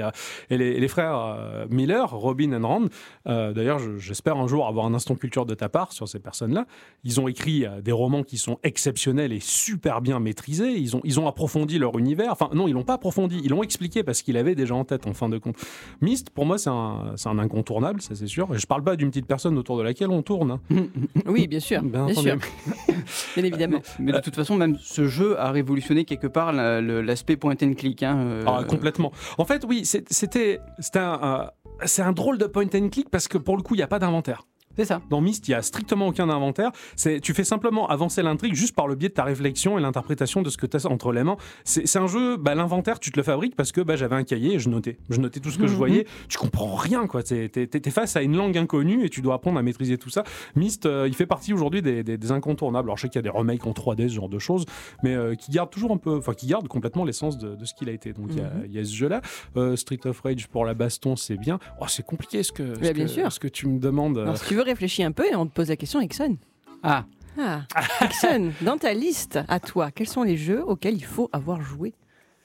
et les, frères Miller, Robin and Rand, euh, d'ailleurs, je- j'espère un jour avoir un instant culture de ta part sur ces personnes-là. Ils ont écrit des romans qui sont exceptionnels et super bien maîtrisés. Ils ont ils ont approfondi leur univers. Enfin non, ils l'ont pas approfondi. Ils l'ont expliqué parce qu'ils l'avaient déjà en tête en fin de compte. Myst, pour moi, c'est un, c'est un incontournable, ça c'est sûr. Je parle pas d'une petite personne autour de laquelle on tourne. hein. Oui, bien sûr. Bien Bien, sûr. Bien évidemment. Mais de toute façon, même ce jeu a révolutionné quelque part l'aspect point and click. hein, euh, Ah, complètement. En fait, oui, c'était c'était un, un- c'est un drôle de point and click parce que pour le coup, il n'y a pas d'inventaire. C'est ça. Dans Myst, il y a strictement aucun inventaire. C'est, tu fais simplement avancer l'intrigue juste par le biais de ta réflexion et l'interprétation de ce que tu as entre les mains. C'est, c'est un jeu, bah, l'inventaire, tu te le fabriques parce que bah, j'avais un cahier et je notais. Je notais tout ce que je Mhm. voyais. Tu comprends rien, quoi. T'es- t'es face à une langue inconnue et tu dois apprendre à maîtriser tout ça. Myst, euh, il fait partie aujourd'hui des, des- des incontournables. Alors, je sais qu'il y a des remakes en 3D, ce genre de choses, mais euh, qui gardent toujours un peu, enfin, qui gardent complètement l'essence de, de ce qu'il a été. Donc, il y a- Mhm. il y, a ce jeu-là. Euh, Street of Rage pour la baston, c'est bien. Oh, c'est compliqué ce que, ce Mais bien que- sûr. ce que tu me demandes. Alors, si tu veux réfléchir un peu, et on te pose la question, Exxon. Ah, Ah, Exxon, dans ta liste, à toi, quels sont les jeux auxquels il faut avoir joué?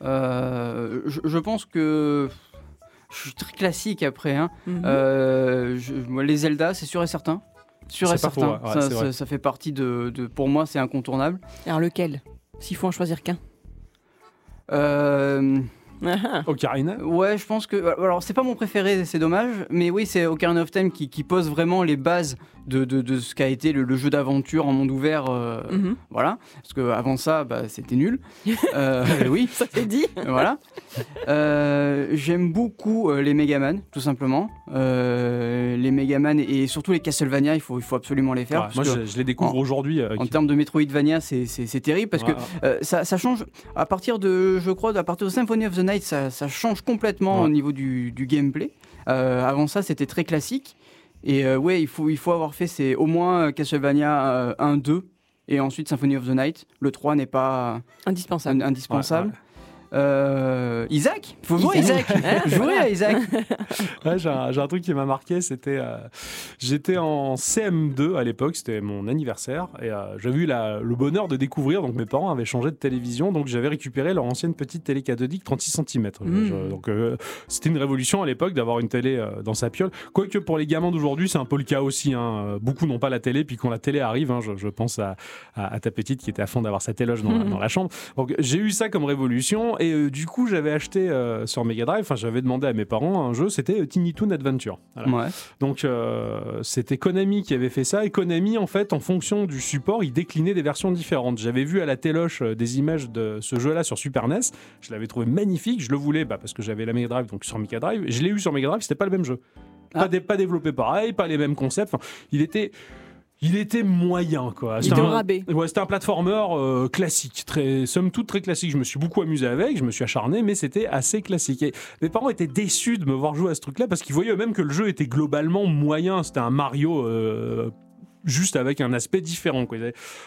Euh, je, je pense que je suis très classique après. hein. Mhm. Euh, je- moi, les Zelda, c'est sûr et certain. Sûr et faux, certain. ouais, ouais, ça, fait partie de, de- Pour moi, c'est incontournable. Alors, lequel? S'il faut en choisir qu'un. Euh. Ocarina ouais, je pense que. Alors, c'est pas mon préféré, c'est dommage. Mais oui, c'est Ocarina of Time qui, qui pose vraiment les bases de, de- de ce qu'a été le, le jeu d'aventure en monde ouvert. euh, Mhm. Voilà. Parce qu'avant ça, bah, c'était nul. Euh, oui. Ça t'est dit voilà. Euh, J'aime beaucoup euh, les Megaman, tout simplement. Euh, les Megaman et surtout les Castlevania, il faut, il faut absolument les faire. Ouais, parce moi, que je, je les découvre en- aujourd'hui. euh, en qui- termes de Metroidvania, c'est- c'est c'est terrible parce que Ouais, euh, ça, ça change à partir de, je crois, à partir de Symphony of the Ça, ça change complètement Ouais. au niveau du, du gameplay. Euh, avant ça, c'était très classique. Et euh, ouais, il faut, il faut avoir fait c'est au moins euh, Castlevania euh, 1, 2 et ensuite Symphony of the Night. Le 3 n'est pas Indispensable. un- indispensable. Ouais, Euh, Isaac, faut jouer Isaac. Isaac. Hein, Jouer à Isaac. Ouais, j'ai un, truc qui m'a marqué, c'était euh, j'étais en CM2 à l'époque, c'était mon anniversaire et euh, j'avais eu la- le bonheur de découvrir donc mes parents avaient changé de télévision donc j'avais récupéré leur ancienne petite télé cathodique 36 cm. Mm. donc euh, c'était une révolution à l'époque d'avoir une télé dans sa piole. Quoique pour les gamins d'aujourd'hui, c'est un peu le cas aussi hein. Beaucoup n'ont pas la télé puis quand la télé arrive, hein, je, je pense à, à- à ta petite qui était à fond d'avoir sa téloge dans, la- dans la chambre. Donc j'ai eu ça comme révolution et euh, du coup j'avais acheté euh, sur Mega Drive, enfin j'avais demandé à mes parents un jeu, c'était euh, Tiny Toon Adventure. Voilà. Ouais. Donc euh, c'était Konami qui avait fait ça et Konami en fait en fonction du support il déclinait des versions différentes. J'avais vu à la téloche des images de ce jeu-là sur Super NES, je l'avais trouvé magnifique, je le voulais bah, parce que j'avais la Mega Drive donc sur Mega Drive, je l'ai eu sur Mega Drive, c'était pas le même jeu. Pas, Ah. dé- pas développé pareil, pas les mêmes concepts, Enfin, il était il était moyen quoi. C'était un- rabais. Ouais, c'était un platformer euh, classique, très, somme toute très classique. Je me suis beaucoup amusé avec, je me suis acharné, mais c'était assez classique. Et mes parents étaient déçus de me voir jouer à ce truc-là parce qu'ils voyaient eux-mêmes que le jeu était globalement moyen. C'était un Mario. euh, Juste avec un aspect différent. Quoi.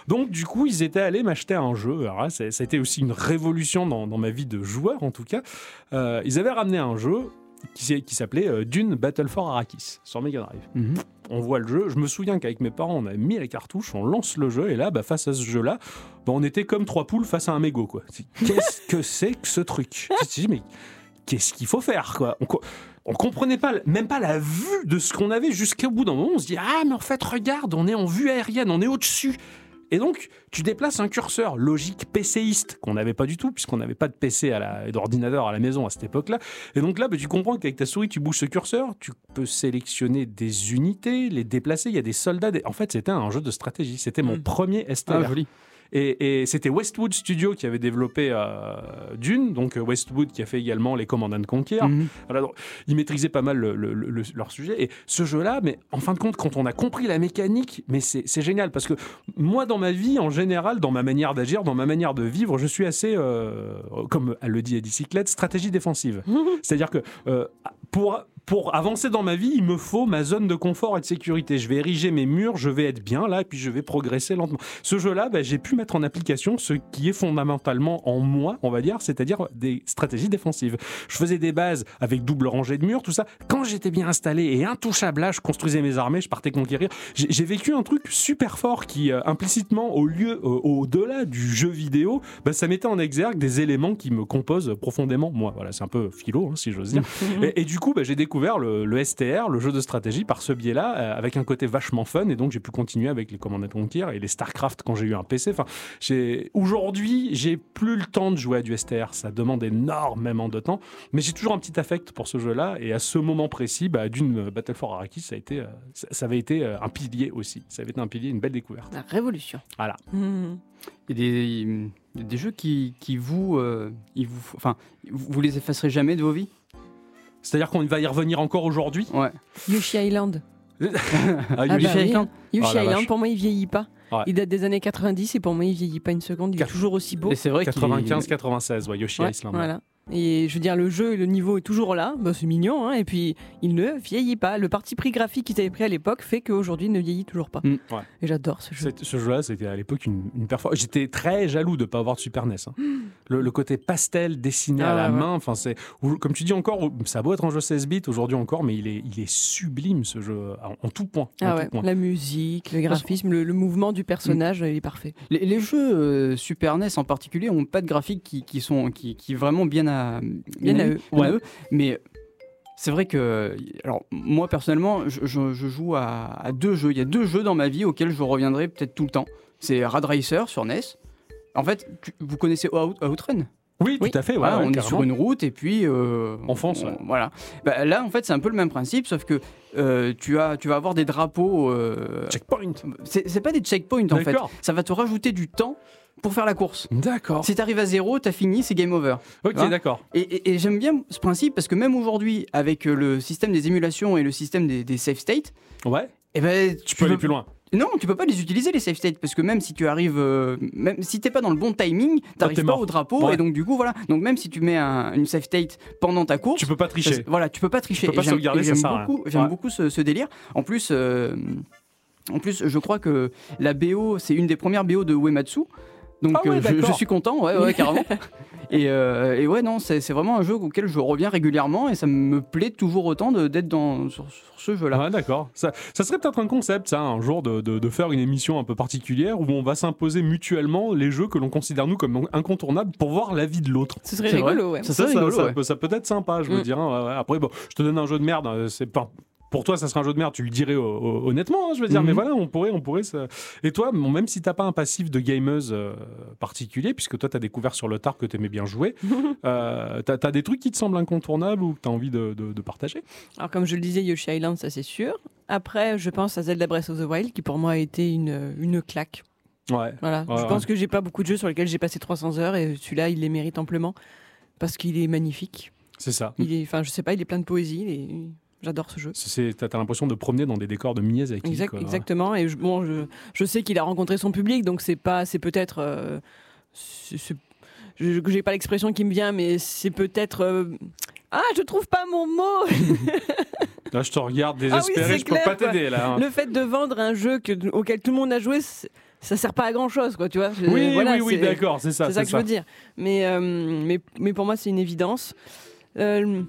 Donc, du coup, ils étaient allés m'acheter un jeu. Alors là, ça ça a été aussi une révolution dans, dans ma vie de joueur, en tout cas. Euh, ils avaient ramené un jeu qui, s'appelait Dune Battle for Arrakis sur Mega Drive Mhm. On voit le jeu. Je me souviens qu'avec mes parents, on a mis la cartouche, on lance le jeu, et là, bah, face à ce jeu-là, bah, on était comme trois poules face à un mégot. quoi. Qu'est-ce que c'est que ce truc? Mais qu'est-ce qu'il faut faire quoi? On, on comprenait pas, même pas la vue de ce qu'on avait jusqu'au bout d'un moment. On se dit, ah, mais en fait, regarde, on est en vue aérienne, on est au-dessus. Et donc, tu déplaces un curseur, logique PCiste, qu'on n'avait pas du tout, puisqu'on n'avait pas de PC à la- et d'ordinateur à la maison à cette époque-là. Et donc là, bah, tu comprends qu'avec ta souris, tu bouges ce curseur, tu peux sélectionner des unités, les déplacer, il y a des soldats. des- En fait, c'était un jeu de stratégie. C'était mon Mm. premier STR. Ah, joli. Et, et c'était Westwood Studio qui avait développé euh, Dune, donc euh, Westwood qui a fait également les Command and Conquer. Donc, ils maîtrisaient pas mal le- le- le- leur sujet. Et ce jeu-là, mais en fin de compte, quand on a compris la mécanique, mais c'est génial parce que moi, dans ma vie, en général, dans ma manière d'agir, dans ma manière de vivre, je suis assez, euh, comme elle le dit Eddie Cyclette, stratégie défensive. C'est-à-dire que euh, pour, pour avancer dans ma vie, il me faut ma zone de confort et de sécurité. Je vais ériger mes murs, je vais être bien là, et puis je vais progresser lentement. Ce jeu-là, bah, j'ai pu mettre en application ce qui est fondamentalement en moi, on va dire, c'est-à-dire des stratégies défensives. Je faisais des bases avec double rangée de murs, tout ça. Quand j'étais bien installé et intouchable là, je construisais mes armées, je partais conquérir. J'ai vécu un truc super fort qui, euh, implicitement, au lieu, euh, au-delà du jeu vidéo, bah, ça mettait en exergue des éléments qui me composent profondément moi. Voilà, c'est un peu philo, hein, si j'ose dire. Et, et du coup, bah, j'ai découvert le, le STR, le jeu de stratégie, par ce biais-là, euh, avec un côté vachement fun. Et donc, j'ai pu continuer avec les Command and Conquer et les StarCraft quand j'ai eu un PC. Enfin, aujourd'hui, j'ai plus le temps de jouer à du STR. Ça demande énormément de temps. Mais j'ai toujours un petit affect pour ce jeu-là. Et à ce moment précis, bah, d'une euh, Battle for Arrakis, ça, a été, euh, ça, ça avait été un pilier aussi. Ça avait été un pilier, une belle découverte. La révolution. Voilà. Il y a des, des jeux qui, qui vous, euh, ils vous, enfin, vous les effacerez jamais de vos vies? C'est-à-dire qu'on va y revenir encore aujourd'hui. Ouais. Yoshi Island. Ah, Ah Yoshi- bah Island. Yoshi Oh la Island, pour moi, il vieillit pas. Ouais. Il date des années 90 et pour moi, il vieillit pas une seconde. Il est toujours aussi beau. Et c'est vrai qu'il est- 95-96, ouais, Yoshi Ouais, Island. voilà. Et je veux dire, le jeu et le niveau est toujours là. Bah, c'est mignon. hein, et puis, il ne vieillit pas. Le parti pris graphique qu'ils avaient pris à l'époque fait qu'aujourd'hui, il ne vieillit toujours pas. Mm. Ouais. Et j'adore ce jeu. Ce jeu-là, c'était à l'époque une, une performance. J'étais très jaloux de ne pas avoir de Super NES. hein. Le, le côté pastel dessiné à Ah la ouais, ouais. main, enfin c'est, comme tu dis encore, ça a beau être un jeu 16 bits aujourd'hui encore, mais il est, il est sublime ce jeu en, en tout point. en Ah tout point. la musique, le graphisme, le, le mouvement du personnage, il est parfait. Les, les jeux euh, Super NES en particulier ont pas de graphiques qui, qui sont qui, qui vraiment bien à Bien à eux. à eux. Mais c'est vrai que alors moi personnellement je, je- je joue à, à deux jeux. Il y a deux jeux dans ma vie auxquels je reviendrai peut-être tout le temps. C'est Rad Racer sur NES. En fait, tu- vous connaissez Out- Outrun? Oui, Oui. tout à fait. ouais, ouais, on est sur une route et puis euh, On fonce, ouais. Voilà. Bah, là, en fait, c'est un peu le même principe, sauf que euh, tu as, tu vas avoir des drapeaux. euh, Checkpoint. c'est pas des checkpoints en fait. Ça va te rajouter du temps pour faire la course. D'accord. Si t'arrives à zéro, t'as fini, c'est game over. Ok, d'accord. Et, et- et j'aime bien ce principe parce que même aujourd'hui, avec euh, le système des émulations et le système des, des save states, Ouais. eh ben, Tu peux aller plus loin. Non, tu peux pas les utiliser les save states parce que même si tu arrives, euh, même si t'es pas dans le bon timing, t'arrives pas mort. au drapeau Ouais. et donc du coup voilà. Donc même si tu mets un- une save state pendant ta course, Tu peux pas tricher. voilà, tu peux pas tricher. peux pas Et sauvegarder, et j'aime beaucoup, j'aime Ouais. beaucoup ce, ce délire. En plus, euh, en plus, je crois que la BO, c'est une des premières BO de Uematsu. Donc Ah ouais, euh, je, suis content, ouais, ouais, carrément. et, euh, et ouais, non, c'est vraiment un jeu auquel je reviens régulièrement et ça me plaît toujours autant d'être dans sur, sur ce jeu-là. Ah, d'accord. Ça, ça serait peut-être un concept, ça, un jour, de, de- de faire une émission un peu particulière où on va s'imposer mutuellement les jeux que l'on considère nous comme incontournables pour voir la vie de l'autre. Ce serait rigolo, ouais. Ça Ça, rigolo, ça ouais. peut, ça peut être sympa, je veux Mm. dire. hein, ouais, ouais. Après, bon, je te donne un jeu de merde, euh, c'est pas. Pour toi, ça serait un jeu de merde, tu le dirais honnêtement, hein, je veux dire. Mhm. Mais voilà, on pourrait, on pourrait. ça- Et toi, bon, même si t'as pas un passif de gameuse euh, particulier, puisque toi, t'as découvert sur le tard que t'aimais bien jouer, euh, t'as as des trucs qui te semblent incontournables ou que t'as envie de, de- de partager? Alors, comme je le disais, Yoshi Island, ça c'est sûr. Après, je pense à Zelda Breath of the Wild, qui pour moi a été une, une claque. Ouais. Voilà. Ouais, je ouais. pense que j'ai pas beaucoup de jeux sur lesquels j'ai passé 300 heures et celui-là, il les mérite amplement parce qu'il est magnifique. C'est ça. Il est, enfin, je sais pas, il est plein de poésie. il est- J'adore ce jeu. T'as t'as l'impression de promener dans des décors de Miyazaki. Exact- quoi. exactement. Et je, bon, je, je sais qu'il a rencontré son public, donc c'est pas, c'est peut-être, euh, je j'ai pas l'expression qui me vient, mais c'est peut-être. euh, ah, je trouve pas mon mot. Là, je te regarde Ah oui, désespéré, je peux clair, pas quoi. t'aider là. hein. Le fait de vendre un jeu que- auquel tout le monde a joué, ça sert pas à grand chose, quoi. Tu vois. Oui, voilà, oui, oui, d'accord, c'est ça. C'est ça que je veux dire. Mais, euh, mais, mais pour moi, c'est une évidence. Euh,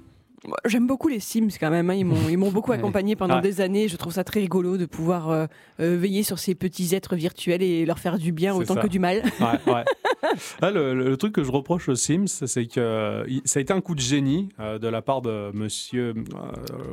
J'aime beaucoup les Sims quand même. hein. Ils m'ont ils m'ont beaucoup accompagné pendant Ouais. des années. Je trouve ça très rigolo de pouvoir euh, euh, veiller sur ces petits êtres virtuels et leur faire du bien autant ça. que du mal. Ouais, ouais. Là, le, truc que je reproche aux Sims, c'est que ça a été un coup de génie euh, de la part de Monsieur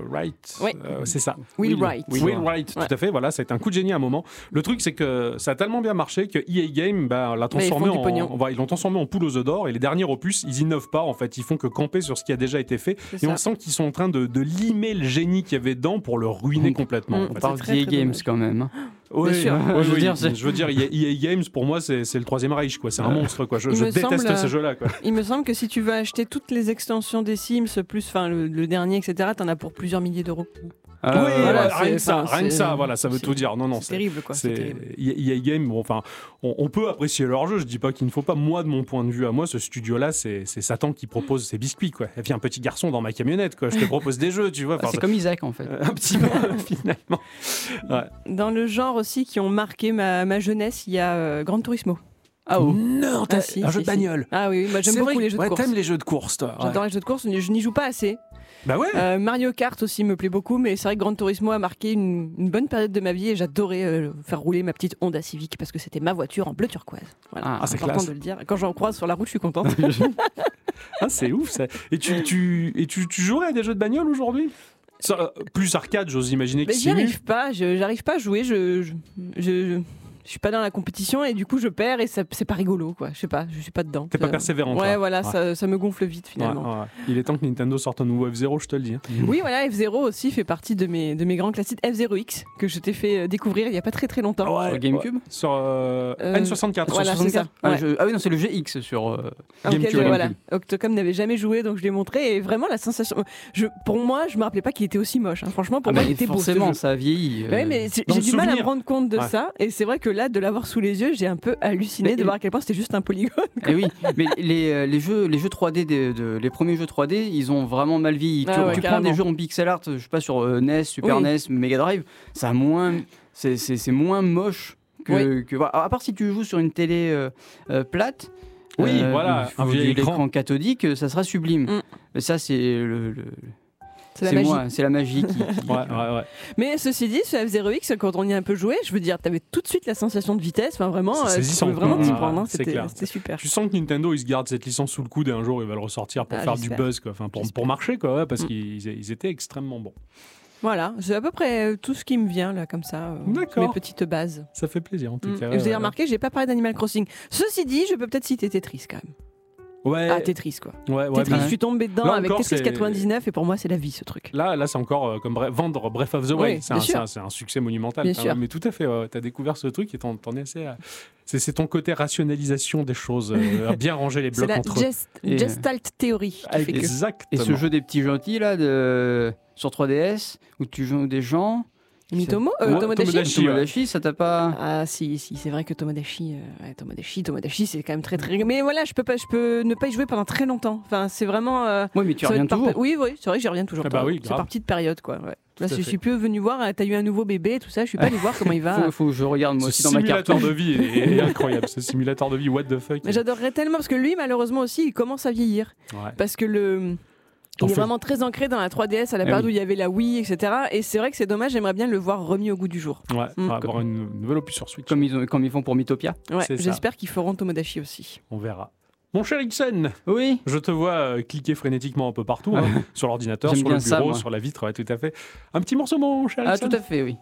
Wright. C'est ça. Will Will. Wright. Will. Will Wright, tout à fait. Voilà, ça a été un coup de génie à un moment. Le truc, c'est que ça a tellement bien marché que EA Game bah, l'a ils transformé en, ils l'ont transformé en poule aux œufs d'or. Et les derniers opus, ils innovent pas. En fait, ils font que camper sur ce qui a déjà été fait. On. Sent qu'ils sont en train de, de limer le génie qu'il y avait dedans pour le ruiner complètement. Mm. en On fait. parle d'EA Games dommage. quand même. hein. Oui, sûr. Je veux oui. dire, c'est- je veux dire, EA, EA Games pour moi c'est le troisième Reich quoi. C'est un monstre quoi. Je, déteste semble, jeux-là quoi. Il me semble que si tu veux acheter toutes les extensions des Sims, plus enfin le, le dernier, etc., t'en as pour plusieurs milliers d'euros. Euh, oui, voilà, rien que ça, rien que ça, voilà, ça veut tout dire. Non, non, C'est terrible, quoi. C'est. EA Game. Bon, enfin, on, on peut apprécier leur jeu. Je dis pas qu'il ne faut pas. Moi, de mon point de vue à moi, ce studio-là, c'est Satan qui propose ses biscuits quoi. Et puis un petit garçon dans ma camionnette quoi. Je te propose des jeux, tu vois. Ah, Enfin, c'est comme Isaac en fait. euh, un petit peu finalement. Ouais. Dans le genre aussi qui ont marqué ma, ma jeunesse, il y a euh, Gran Turismo. Ah oh. Non, t'as Ah, si, un si, jeu de si. bagnole. Ah oui, moi j'aime beaucoup vrai les jeux de ouais, course. T'aimes les jeux de course, toi. ouais. J'adore les jeux de course, je n'y joue pas assez. Bah ouais. Euh, Mario Kart aussi me plaît beaucoup, mais c'est vrai que Gran Turismo a marqué une, une bonne période de ma vie et j'adorais euh, faire rouler ma petite Honda Civic parce que c'était ma voiture en bleu turquoise. Voilà, Ah, c'est classe. de le dire. Quand j'en croise sur la route, je suis contente. Ah, c'est ouf ça. Et tu, tu, et tu, tu jouerais à des jeux de bagnole aujourd'hui? Euh, Plus arcade, j'ose imaginer que Mais j'y arrive pas, j'arrive pas à jouer, je, je, je, je suis pas dans la compétition et du coup je perds et c'est pas rigolo quoi. Je sais pas, je suis pas dedans. T'es pas Euh, persévérant. Ouais, toi. voilà, Ouais. Ça, ça me gonfle vite finalement. Ouais, ouais. Il est temps que Nintendo sorte un nouveau F0, je te le dis. hein. Oui, voilà, F0 aussi fait partie de mes, de mes grands classiques. F0X que je t'ai fait euh, découvrir il y a pas très très longtemps. Ouais, Sur GameCube. Sur euh, Euh, N64. voilà, c'est ça. Ah, Ouais. je- ah oui, non, c'est le GX sur. euh, auquel, GameCube. euh, voilà. Octocom n'avait jamais joué, donc je l'ai montré. Et vraiment, la sensation. Je, pour moi, je me rappelais pas qu'il était aussi moche. hein. Franchement, pour ah moi, bah, il était beau. ce forcément, ça a vieilli. euh, Ouais, mais j'ai du mal à me rendre compte de Ouais. ça. Et c'est vrai que là, de l'avoir sous les yeux, j'ai un peu halluciné Mais- de voir à quel point c'était juste un polygone. Eh oui, mais les, euh, les jeux, les jeux 3D, des- de, les premiers jeux 3D, ils ont vraiment mal vieilli. Ah tu ouais, tu prends des jeux en pixel art, je sais pas sur euh, NES, Super Oui. NES, Mega Drive, ça a moins, c'est- c'est c'est moins moche que, que- voilà. à part si tu joues sur une télé euh, euh, plate. Oui, euh, voilà, un vieil écran. l'écran cathodique, ça sera sublime. Mm. Mais ça, c'est le, le- C'est la magie. moi, c'est la magie qui. qui- Ouais, ouais, ouais. Mais ceci dit, ce F0X, quand on y a un peu joué, je veux dire, t'avais tout de suite la sensation de vitesse. Enfin, vraiment, C'est euh, tu vraiment t'y prendre. hein. C'était super. Tu sens que Nintendo, ils se gardent cette licence sous le coude et un jour, ils va le ressortir pour Ah, faire du buzz, quoi. Enfin, pour, pour marcher, quoi, ouais, parce Mm. qu'ils ils étaient extrêmement bons. Voilà, c'est à peu près euh, tout ce qui me vient là, comme ça. euh, D'accord. Mes petites bases. Ça fait plaisir, en tout Mm. cas. Et vous avez ouais, remarqué, j'ai pas parlé d'Animal Crossing. Ceci dit, je peux peut-être citer Tetris quand même. Ouais, Ah, Tetris quoi. ouais, ouais, Tetris, je suis tombé dedans Là avec encore, Tetris c'est- 99 et pour moi, c'est la vie ce truc. Là, là c'est encore euh, comme Bre- vendre Breath of the Oui, Wild. c'est, un, bien sûr. c'est un- succès monumental. Bien Ah sûr. ouais, mais tout à fait, ouais, tu as découvert ce truc et t'en, es assez. C'est, ton côté rationalisation des choses, euh, à bien ranger les C'est blocs la entre gest- euh, Gestalt que. Exactement. Et ce jeu des petits gentils là de sur 3DS où tu joues des gens. Mitomo euh, Tomodachi Tomodachi. Tomodachi, ça t'a pas. Ah si, si, c'est vrai que Tomodachi, euh, ouais, Tomodachi, Tomodachi, c'est quand même très très. Mais voilà, je peux pas, je peux ne pas y jouer pendant très longtemps. Enfin, c'est vraiment. euh, Oui, mais tu reviens par- toujours. Oui, oui, c'est vrai que j'y reviens toujours. Ah bah oui, c'est par petite période, quoi. Ouais. Là, je suis plus venu voir. euh, T'as eu un nouveau bébé, tout ça. Je suis pas allé voir comment il va. Faut, faut que je regarde moi Ce aussi dans ma simulateur carte. de vie est, est incroyable. Ce simulateur de vie, what the fuck. J'adorerais tellement parce que lui, malheureusement aussi, il commence à vieillir Ouais. parce que le. Il est vraiment très ancré dans la 3DS à la Eh période oui. où il y avait la Wii, etc. Et c'est vrai que c'est dommage, j'aimerais bien le voir remis au goût du jour. Ouais, Mm. va avoir une nouvelle opus sur Switch. Comme ils, ont- comme ils font pour Mythopia. Ouais, j'espère qu'ils feront Tomodachi aussi. On verra. Mon cher Ixon, Oui. je te vois euh, cliquer frénétiquement un peu partout, hein, sur l'ordinateur, sur le ça, bureau, sur la vitre, ouais, tout à fait. Un petit morceau, mon cher Ah, Ixon tout à fait, oui.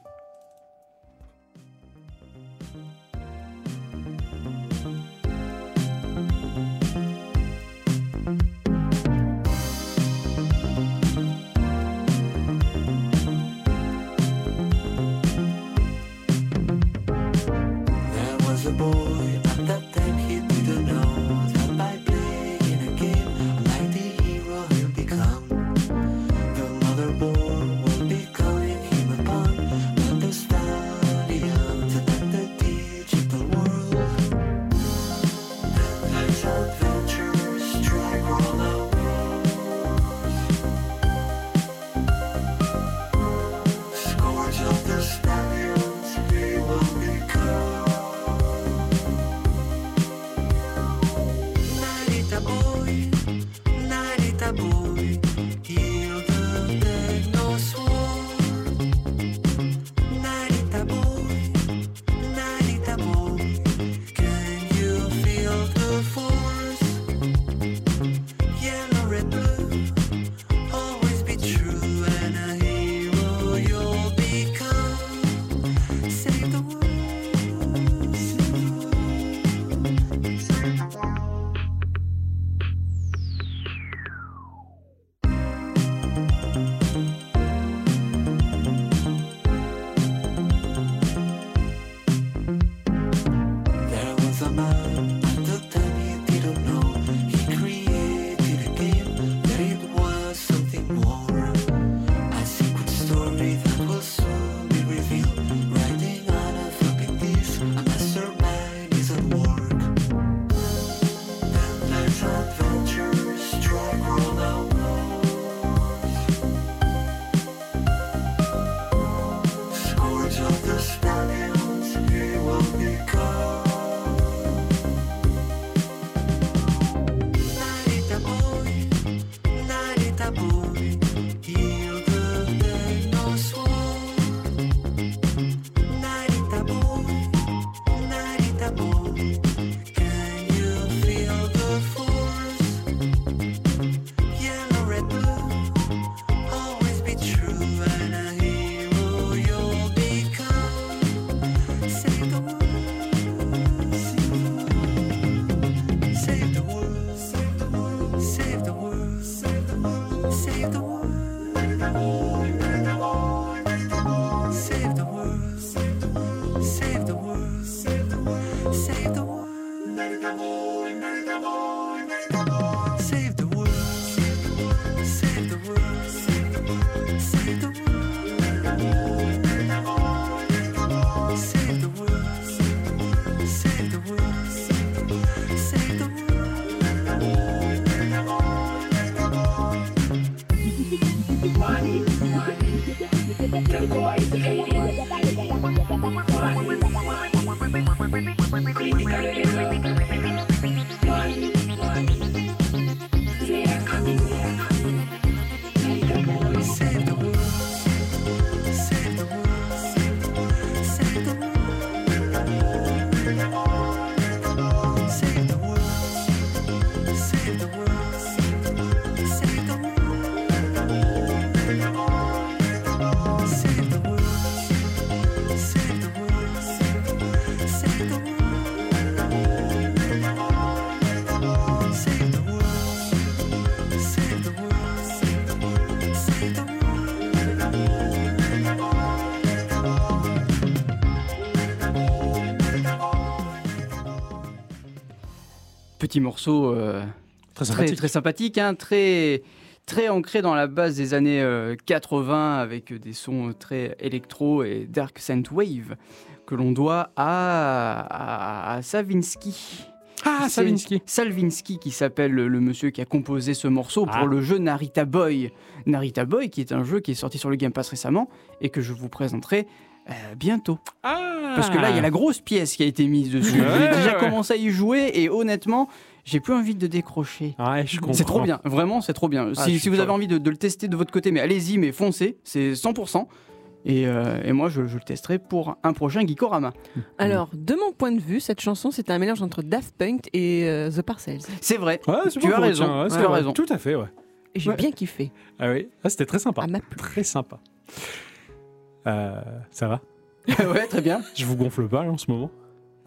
Petit morceau euh, Très très, sympathique. très sympathique, hein, très, très ancré dans la base des années euh, 80 avec des sons très électro et dark synthwave que l'on doit à, à, à Savinsky. Ah. Salvinsky qui s'appelle le, le monsieur qui a composé ce morceau pour Ah. le jeu Narita Boy. Narita Boy qui est un jeu qui est sorti sur le Game Pass récemment et que je vous présenterai euh, bientôt. Ah Parce que là, il y a la grosse pièce qui a été mise dessus. Ouais, J'ai déjà ouais. commencé à y jouer et honnêtement, j'ai plus envie de décrocher. Ouais, je comprends. C'est trop bien, vraiment, c'est trop bien. Ah, si vous avez envie de, de le tester de votre côté, mais allez-y, mais foncez, c'est 100%. Et, euh, et moi, je, je le testerai pour un prochain Geekorama. Alors, de mon point de vue, cette chanson, c'est un mélange entre Daft Punk et euh, The Parcells. C'est vrai. Ouais, Tu as raison, tiens, ouais, tu c'est as vrai. raison. Tout à fait, ouais. J'ai Ouais. bien kiffé. Ah oui, ah, c'était très sympa. À ma plu. Très sympa. Euh, ça va ouais, très bien. Je vous gonfle pas là, en ce moment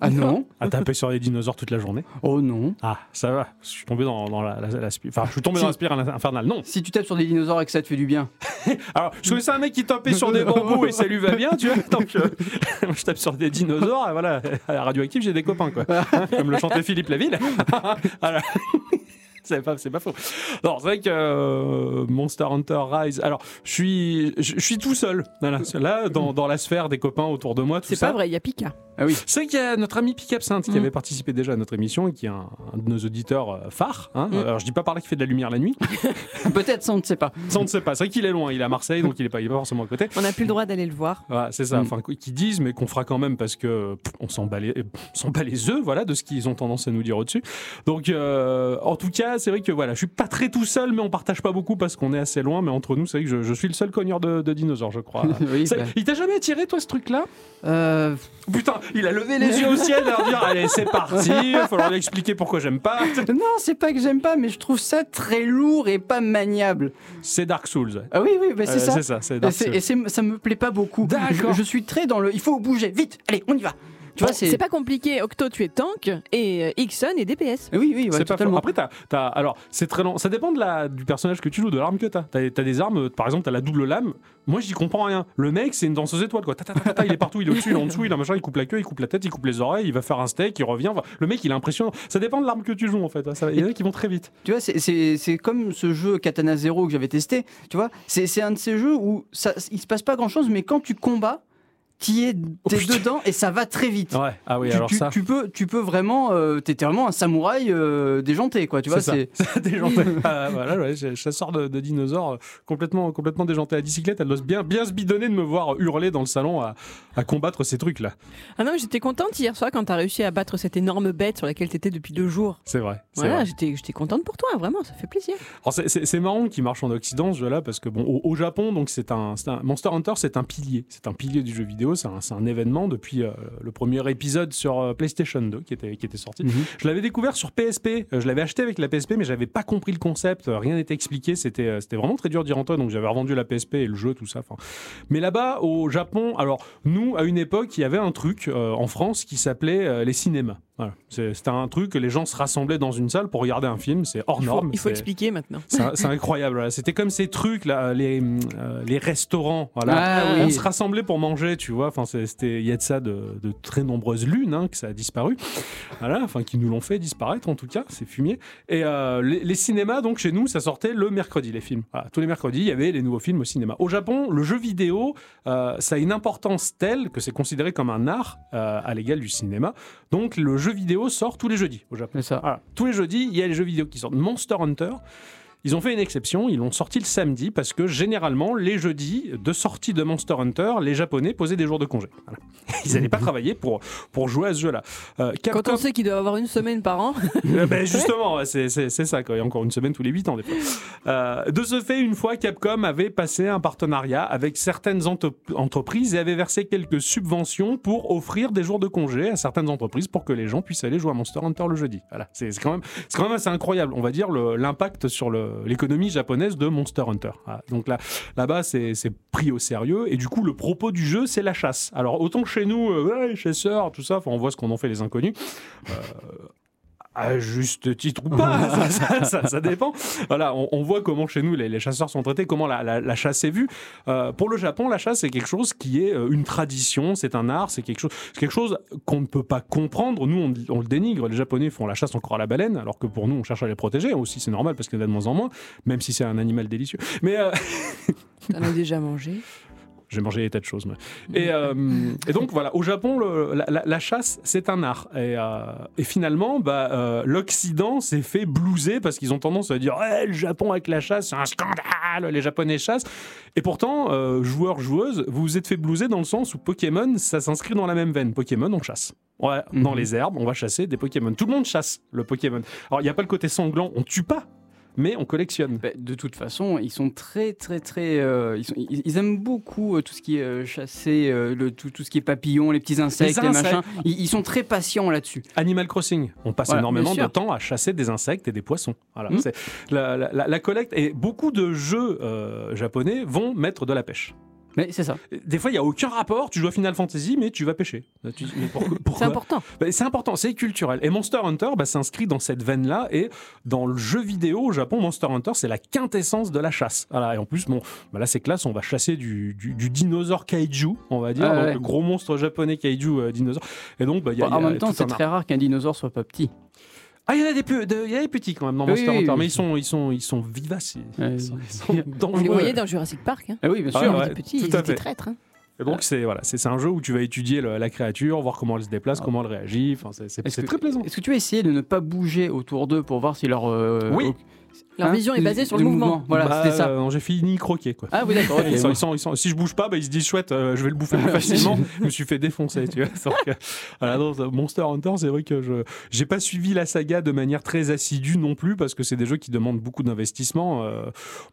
Ah non À taper sur les dinosaures toute la journée Oh non. Ah, ça va. Je suis tombé dans, dans la, la- la spi- Enfin, je suis tombé Si. dans la spirale infernale. Non. Si tu tapes sur des dinosaures et que ça te fait du bien. Alors, je connaissais un mec qui tapait sur des bambous et ça lui va bien, tu vois. Donc, euh, moi, je tape sur des dinosaures et voilà. À la radioactive, j'ai des copains, quoi. Comme le chantait Philippe Laville. C'est pas, c'est pas faux. Non, c'est vrai que euh, Monster Hunter Rise. Alors, je suis, je, je suis tout seul. Voilà. Là, dans, dans la sphère des copains autour de moi, tout C'est ça. pas vrai, il y a Pika. Ah oui. C'est qu'il y a notre ami Pic Absinthe qui Mm. avait participé déjà à notre émission et qui est un, un de nos auditeurs euh, phares. hein. Mm. Alors je dis pas par là qu'il fait de la lumière la nuit, Peut-être, ça, on ne sait pas. ça on ne sait pas. C'est vrai qu'il est loin, il est à Marseille donc il est pas, il est pas forcément à côté. On n'a plus le droit d'aller le voir. Voilà, c'est ça, Mm. enfin qui disent mais qu'on fera quand même parce que pff, on s'en bat les, euh, œufs, voilà, de ce qu'ils ont tendance à nous dire au-dessus. Donc euh, en tout cas, c'est vrai que voilà, je suis pas très tout seul, mais on partage pas beaucoup parce qu'on est assez loin. Mais entre nous, c'est vrai que je, je suis le seul cogneur de, de dinosaures, je crois. oui, bah. Il t'a jamais attiré toi ce truc-là? Euh, Putain, il a levé les yeux au ciel à dire allez c'est parti, il va falloir lui expliquer pourquoi j'aime pas. non, c'est pas que j'aime pas, mais je trouve ça très lourd et pas maniable. C'est Dark Souls. Ah oui, oui, bah, c'est Euh, ça. C'est ça, c'est Et, Dark Souls. et ça me plaît pas beaucoup. D'accord. Je, je suis très dans le. Il faut bouger, vite, allez, on y va. Tu vois, c'est. Pas compliqué. Octo, tu es tank et euh, Ixon est DPS. Oui, oui, ouais, c'est pas faux. Après, t'as, alors, c'est très long. Ça dépend de la, du personnage que tu joues, de l'arme que t'as. T'as, t'as des armes, euh, par exemple, t'as la double lame. Moi, j'y comprends rien. Le mec, c'est une danseuse étoile, quoi. Ta, ta, ta, ta, ta, il est partout, il est au-dessus, il est en dessous, il a machin, il coupe la queue, il coupe la tête, il coupe les oreilles, il va faire un steak, il revient. Enfin, le mec, il est impressionnant. Ça dépend de l'arme que tu joues, en fait. Ça- Il y en a qui vont très vite. Tu vois, c'est- comme ce jeu Katana Zero que j'avais testé. Tu vois, c'est c'est un de ces jeux où ça, il se passe pas grand chose, mais quand tu combats, t'y es, t'es putain. dedans et ça va très vite. Ouais, ah oui, tu, alors tu- ça. tu peux, tu peux vraiment, euh, t'es vraiment un samouraï euh, déjanté, quoi. Tu vois, c'est déjanté. Ah, voilà, ouais, j'ai- chasseur de, de dinosaures euh, complètement, complètement déjanté. La bicyclette, elle doit bien, bien se bidonner de me voir hurler dans le salon à, à combattre ces trucs-là. Ah non, j'étais contente hier soir quand t'as réussi à battre cette énorme bête sur laquelle t'étais depuis deux jours. C'est vrai. Voilà, j'étais j'étais contente pour toi, vraiment, ça fait plaisir. Alors, c'est- marrant qu'il marche en Occident ce jeu-là parce que bon au, au Japon donc c'est un, c'est un- Monster Hunter c'est un pilier c'est un pilier du jeu vidéo c'est un, événement depuis euh, le premier épisode sur euh, PlayStation 2 qui était qui était sorti. Mhm. je l'avais découvert sur PSP euh, je l'avais acheté avec la PSP mais j'avais pas compris le concept. Rien n'était expliqué. C'était c'était vraiment très dur d'y rentrer donc j'avais revendu la PSP et le jeu tout ça mais là-bas au Japon alors nous à une époque il y avait un truc euh, en France qui s'appelait euh, les cinémas voilà. C'est- c'était un truc que les gens se rassemblaient dans une salle pour regarder un film c'est hors Il faut, norme il faut expliquer maintenant. c'est incroyable. voilà. C'était comme ces trucs là, les, euh, les restaurants. Voilà. Ah On se rassemblait pour manger, tu vois. Enfin, c'était, il y a de ça de, de très nombreuses lunes hein, que ça a disparu. Voilà, enfin qui nous l'ont fait disparaître en tout cas, c'est fumier. Et euh, les, les cinémas, donc chez nous, ça sortait le mercredi les films. Voilà, tous les mercredis, il y avait les nouveaux films au cinéma. Au Japon, le jeu vidéo, euh, ça a une importance telle que c'est considéré comme un art euh, à l'égal du cinéma. Donc le jeu vidéo sort tous les jeudis au Japon. C'est ça. Voilà. Tous les jeudis, il y a les jeux vidéo qui sortent. Monster Hunter, Ils ont fait une exception, ils l'ont sorti le samedi parce que généralement, les jeudis de sortie de Monster Hunter, les Japonais posaient des jours de congé. Voilà. Ils n'allaient pas travailler pour, pour jouer à ce jeu-là. Euh, Quand on sait qu'il doit avoir une semaine par an, euh, ben, justement, c'est ça, quoi. Il y a encore une semaine tous les 8 ans, des fois. Euh, de ce fait, une fois, Capcom avait passé un partenariat avec certaines entreprises et avait versé quelques subventions pour offrir des jours de congé à certaines entreprises pour que les gens puissent aller jouer à Monster Hunter le jeudi. Voilà, c'est quand, même- quand même assez incroyable, on va dire, l'impact sur le- l'économie japonaise de Monster Hunter. Voilà. Donc là, là-bas, c'est pris au sérieux et du coup, le propos du jeu, c'est la chasse. Alors, autant chez nous, euh, ouais, chasseurs, tout ça, on voit ce qu'on en fait les inconnus à juste titre ou pas, ça, ça- ça- ça dépend. Voilà, on, on voit comment chez nous les, les chasseurs sont traités, comment la, la- la chasse est vue. Euh, pour le Japon, la chasse c'est quelque chose qui est euh, une tradition, c'est un art, c'est quelque chose, quelque chose qu'on ne peut pas comprendre. Nous, on, on le dénigre. Les Japonais font la chasse encore à la baleine, alors que pour nous, on cherche à les protéger. Aussi, c'est normal parce qu'il y en a de moins en moins, même si c'est un animal délicieux. Mais euh, t'en as déjà mangé? J'ai mangé des tas de choses. Et, euh, et donc voilà, au Japon, le- la, la- la chasse, c'est un art. Et, euh, et finalement, bah, euh, l'Occident s'est fait blouser parce qu'ils ont tendance à dire le Japon avec la chasse, c'est un scandale, les Japonais chassent. Et pourtant, joueurs, joueuses, vous vous êtes fait blouser dans le sens où Pokémon, ça s'inscrit dans la même veine. Pokémon, on chasse. Ouais, dans Mhm. les herbes, on va chasser des Pokémon. Tout le monde chasse le Pokémon. Alors, il n'y a pas le côté sanglant, on tue pas, mais on collectionne. Bah, de toute façon, ils sont très, très, très. euh, ils, sont- ils- ils aiment beaucoup euh, tout ce qui est euh, chassé, le, tout, tout ce qui est papillons, les petits insectes, les, insectes. machins. Ils, ils sont très patients là-dessus. Animal Crossing, on passe Voilà, énormément de temps à chasser des insectes et des poissons. Voilà, c'est la, la- collecte et beaucoup de jeux japonais vont mettre de la pêche. Mais c'est ça. Des fois, il y a aucun rapport. Tu joues à Final Fantasy, mais tu vas pêcher. Tu- C'est important. Bah, C'est important, c'est culturel. Et Monster Hunter bah, s'inscrit dans cette veine-là. Et dans le jeu vidéo au Japon, Monster Hunter, c'est la quintessence de la chasse. Voilà. Et en plus, bon, bah là, c'est classe. On va chasser du, du- du dinosaure kaiju, on va dire. Ah donc, ouais. le gros monstre japonais kaiju euh, dinosaure. Et donc, bah, il y a, en y a même temps, c'est très rare qu'un dinosaure soit pas petit. Ah, il y en a des, de- il y a des petits quand même dans Oui, Monster oui, Hunter, oui. mais ils sont, ils sont, ils sont vivaces. Ils, Ouais, ils sont, ils sont On les dangereux. voyait dans Jurassic Park. Hein. Ah oui, bien Ah sûr. ouais. Ils étaient petits, tout ils à étaient fait. traîtres. hein. Et donc c'est voilà, c'est c'est un jeu où tu vas étudier le- la créature, voir comment elle se déplace, Ah. comment elle réagit. Enfin, c'est très plaisant. Est-ce que tu as essayé de ne pas bouger autour d'eux pour voir si leur. euh, Oui. au- Leur hein, vision est basée sur le le mouvement. Voilà, Bah, c'était ça. euh, J'ai fini croquer quoi. Ah oui, d'accord. Ils sont- ils sont- ils sont- si je bouge pas, bah, ils se disent chouette, euh, je vais le bouffer plus facilement. je me suis fait défoncer, tu vois. Donc, euh, voilà, Monster Hunter, c'est vrai que je j'ai pas suivi la saga de manière très assidue non plus parce que c'est des jeux qui demandent beaucoup d'investissement. euh,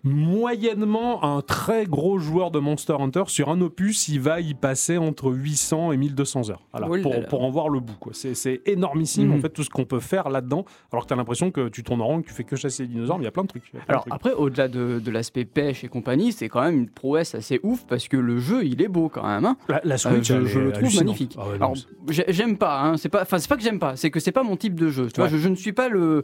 moyennement, un très gros joueur de Monster Hunter sur un opus, il va y passer entre 800 et 1200 heures. Voilà, Oh pour, pour en voir le bout. quoi. C'est c'est énormissime Mhm. en fait tout ce qu'on peut faire là-dedans. Alors que tu as l'impression que tu tournes en rond, que tu fais que chasser les dinosaures, mais a plein de trucs. il y a plein de Alors trucs. après, au-delà de, de l'aspect pêche et compagnie, c'est quand même une prouesse assez ouf parce que le jeu, il est beau quand même. hein. la, la Euh, Switch, je, elle je est le trouve magnifique. Ah ouais, non, Alors, j'ai- j'aime pas. Hein, c'est pas. Enfin, c'est pas que j'aime pas. C'est que c'est pas mon type de jeu. Tu vois, je, je ne suis pas le.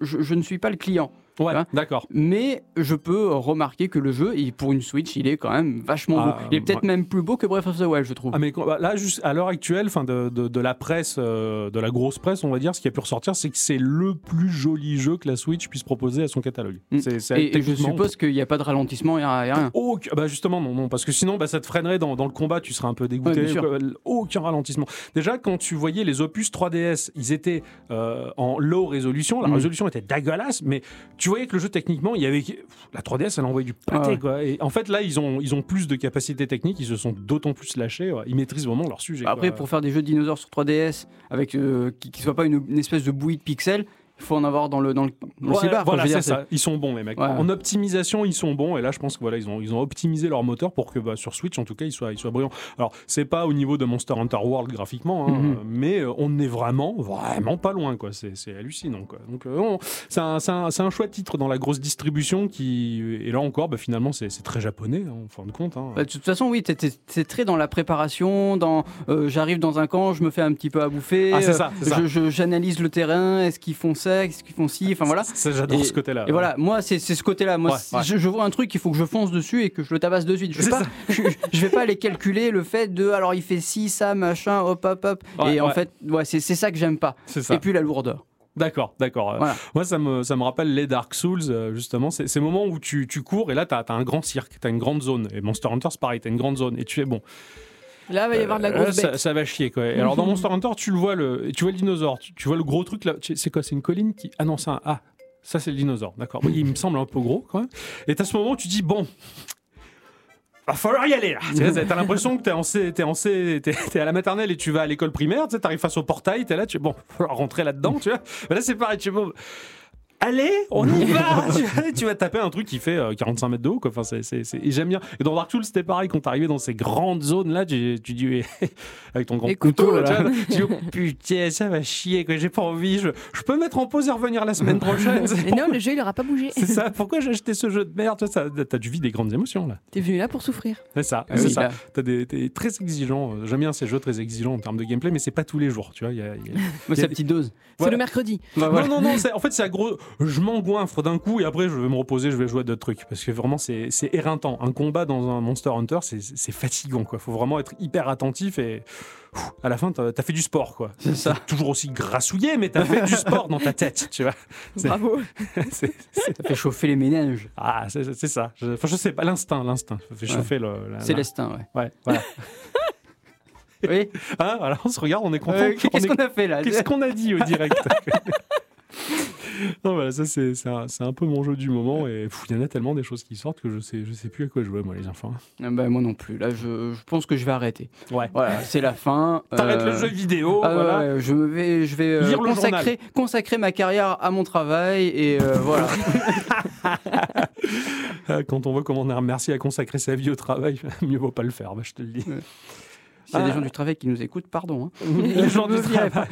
Je, je ne suis pas le client. Ouais, d'accord. Mais je peux remarquer que le jeu, il- pour une Switch, il est quand même vachement Ah, beau. Il est peut-être ouais. même plus beau que Breath of the Wild, je trouve. Ah mais bah, là, juste à l'heure actuelle, fin de, de, de la presse, euh, de la grosse presse, on va dire, ce qui a pu ressortir, c'est que c'est le plus joli jeu que la Switch puisse proposer à son catalogue. Mm. C'est- c'est et, et je suppose qu'il n'y a pas de ralentissement, il n'y a, il y a rien. Aucun- bah justement non, non parce que sinon bah, ça te freinerait dans, dans le combat tu serais un peu dégoûté Ouais, bien sûr. quoi. aucun ralentissement déjà quand tu voyais les opus 3DS ils étaient euh, en low résolution la Mhm. résolution était dégueulasse mais tu voyais que le jeu techniquement il y avait la 3DS elle envoyait du pâté Ah quoi. Et en fait là ils ont ils ont plus de capacité technique ils se sont d'autant plus lâchés ils maîtrisent vraiment leur sujet Après, quoi. pour faire des jeux de dinosaures sur 3DS, avec, euh, qui ne soit pas une, une espèce de bouillie de pixels, faut en avoir dans le, dans le, dans Ouais, voilà, c'est ça. Ils sont bons, les mecs. Ouais. En optimisation, ils sont bons. Et là, je pense que voilà, ils ont, ils ont optimisé leur moteur pour que bah, sur Switch, en tout cas, ils soient, ils soient brillants. Alors, c'est pas au niveau de Monster Hunter World graphiquement, hein, Mhm. euh, mais euh, on est vraiment, vraiment pas loin, quoi. C'est hallucinant, quoi. Donc, euh, c'est un, un, un chouette titre dans la grosse distribution qui, et là encore, bah, finalement, c'est très japonais, hein, en fin de compte. hein. Bah, de toute façon, oui, c'est très dans la préparation, dans euh, j'arrive dans un camp, je me fais un petit peu à bouffer, Ah, c'est euh, ça, je- je- j'analyse le terrain, est-ce qu'ils font ça, est-ce qu'ils font ci, enfin voilà. Ça, J'adore ce côté-là. Et voilà, moi c'est ce côté-là. Moi, Ouais. Je, je vois un truc, il faut que je fonce dessus et que je le tabasse de suite. Je vais pas, je, je vais pas aller calculer le fait de alors il fait ci, ça, machin, hop, hop, hop. Et en fait, ouais, c'est ça que j'aime pas. Ça. Et puis la lourdeur. D'accord, d'accord. Euh, Voilà. Moi, ça me, ça me rappelle les Dark Souls, euh, justement. C'est ces moments où tu, tu cours et là, tu as, un grand cirque, tu as une grande zone. Et Monster Hunter, c'est pareil, tu as une grande zone. Et tu es bon. Là, il va y avoir de la Euh, grosse ça, bête. ça va chier, quoi. Alors, dans Monster Hunter, tu le vois, le, tu vois le dinosaure, tu, tu vois le gros truc là. C'est quoi? C'est une colline qui. Ah non, c'est un. Ah, Ça, c'est le dinosaure, d'accord. Il me semble un peu gros quand même. Et t'as ce moment où tu dis, bon, va falloir y aller T'as l'impression que t'es en, C- en t'es à la maternelle et tu vas à l'école primaire, tu sais, t'arrives face au portail, t'es là, tu bon, va falloir rentrer là-dedans, tu vois. Mais là, c'est pareil, tu vois. Allez, on y va tu, vas, tu vas taper un truc qui fait euh, 45 mètres de haut. Quoi. Enfin, c'est, c'est- c'est- Et j'aime bien. Et dans Dark Souls, c'était pareil. Quand t'arrivais dans ces grandes zones-là, tu, tu dis, avec ton grand Les couteau, là, tu là. vois, tu dis, oh, putain, ça va chier. Quoi. J'ai pas envie. Je, je peux mettre en pause et revenir la semaine prochaine. Et non, le jeu, il aura pas bougé. c'est ça. Pourquoi j'ai acheté ce jeu de merde ça, T'as dû vivre des grandes émotions là. T'es venu là pour souffrir. C'est ça. Ah c'est oui, ça. T'as des, t'es très exigeant. Euh, J'aime bien ces jeux très exigeants en termes de gameplay, mais c'est pas tous les jours. Tu vois, il y a- il y a- Moi, Il y c'est a la petite dose. C'est Ouais. le mercredi. Bah, voilà. Non, non, non, c'est- en fait, c'est à gros. Je m'engoinfre d'un coup et après, je vais me reposer, je vais jouer à d'autres trucs. Parce que vraiment, c'est éreintant. Un combat dans un Monster Hunter, c'est- fatigant, quoi. Faut vraiment être hyper attentif et. À la fin, t'as as fait du sport, quoi. C'est ça. Toujours aussi grassouillé, mais t'as fait du sport dans ta tête, tu vois. C'est- Bravo. Ça fait chauffer les méninges. Ah, c'est ça. Je, enfin, je sais pas, l'instinct, l'instinct. Ça fait Ouais. chauffer le. la- Célestin, ouais. Ouais, voilà. Oui. Hein, voilà, on se regarde, on est content. Euh, Qu'est-ce est- qu'on a fait là Qu'est-ce qu'on a dit au direct Non, voilà, ça c'est un, un peu mon jeu du moment et il y en a tellement des choses qui sortent que je sais, je sais plus à quoi jouer moi les enfants. Ah bah, Moi non plus. Là, je, je pense que je vais arrêter. Ouais. Voilà, c'est la fin. T'arrêtes Euh, le jeu vidéo, ah, voilà. ouais, je me vais, je vais euh, consacrer, consacrer ma carrière à mon travail et euh, voilà. Euh, Quand on voit comment on a merci à consacrer sa vie au travail, mieux vaut pas le faire, bah, je te le dis. S'il y a Ah. des gens du travail qui nous écoutent, pardon. hein. Les gens du travail.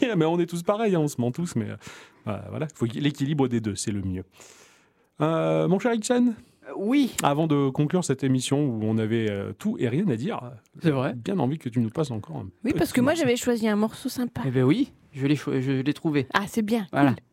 Bien, mais on est tous pareils, hein, on se ment tous, mais euh, voilà, voilà. faut l'équilibre des deux, c'est le mieux. Euh, mon cher Ixon, Euh, oui, avant de conclure cette émission où on avait euh, tout et rien à dire, c'est vrai. bien envie que tu nous passes encore un Oui, parce que moi, j'avais choisi un morceau sympa. Eh ben oui, je l'ai, cho- je l'ai trouvé. Ah, c'est bien. Voilà. cool.「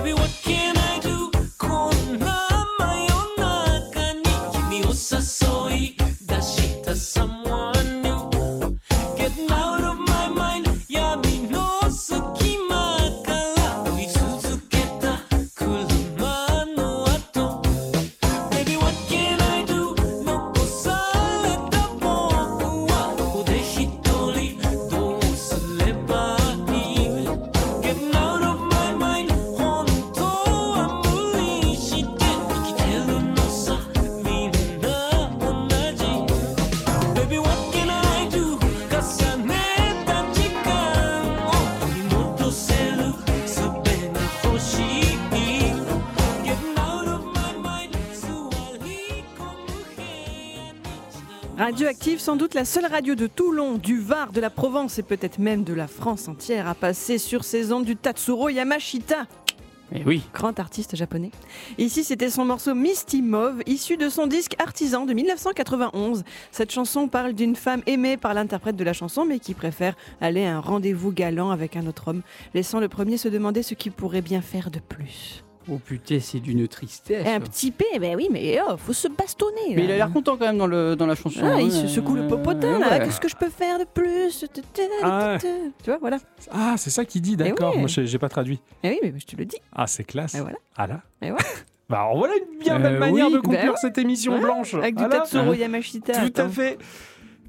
baby, what can Radioactive, sans doute la seule radio de Toulon, du Var, de la Provence et peut-être même de la France entière à passer sur ces ondes du Tatsuro Yamashita, Eh oui. grand artiste japonais. Ici, c'était son morceau Misty Mauve, issu de son disque Artisan de 1991. Cette chanson parle d'une femme aimée par l'interprète de la chanson, mais qui préfère aller à un rendez-vous galant avec un autre homme, laissant le premier se demander ce qu'il pourrait bien faire de plus. Oh putain, c'est d'une tristesse. Et un petit peu, ben oui, mais oh, faut se bastonner. Mais il a l'air content quand même dans, le, dans la chanson. Ah, il hein. se secoue le popotin là. Ouais. Qu'est-ce que je peux faire de plus? Ah Tu vois, voilà. Ah, c'est ça qu'il dit, d'accord. ouais. Moi, j'ai pas traduit. Eh oui, mais je te le dis. Ah, c'est classe. Et voilà. Ah là Et voilà. Bah, alors voilà une bien Euh, belle manière oui, de conclure bah cette émission Ouais, blanche. Avec du Voilà. Tatsuro Yamashita. Tout à attends. fait.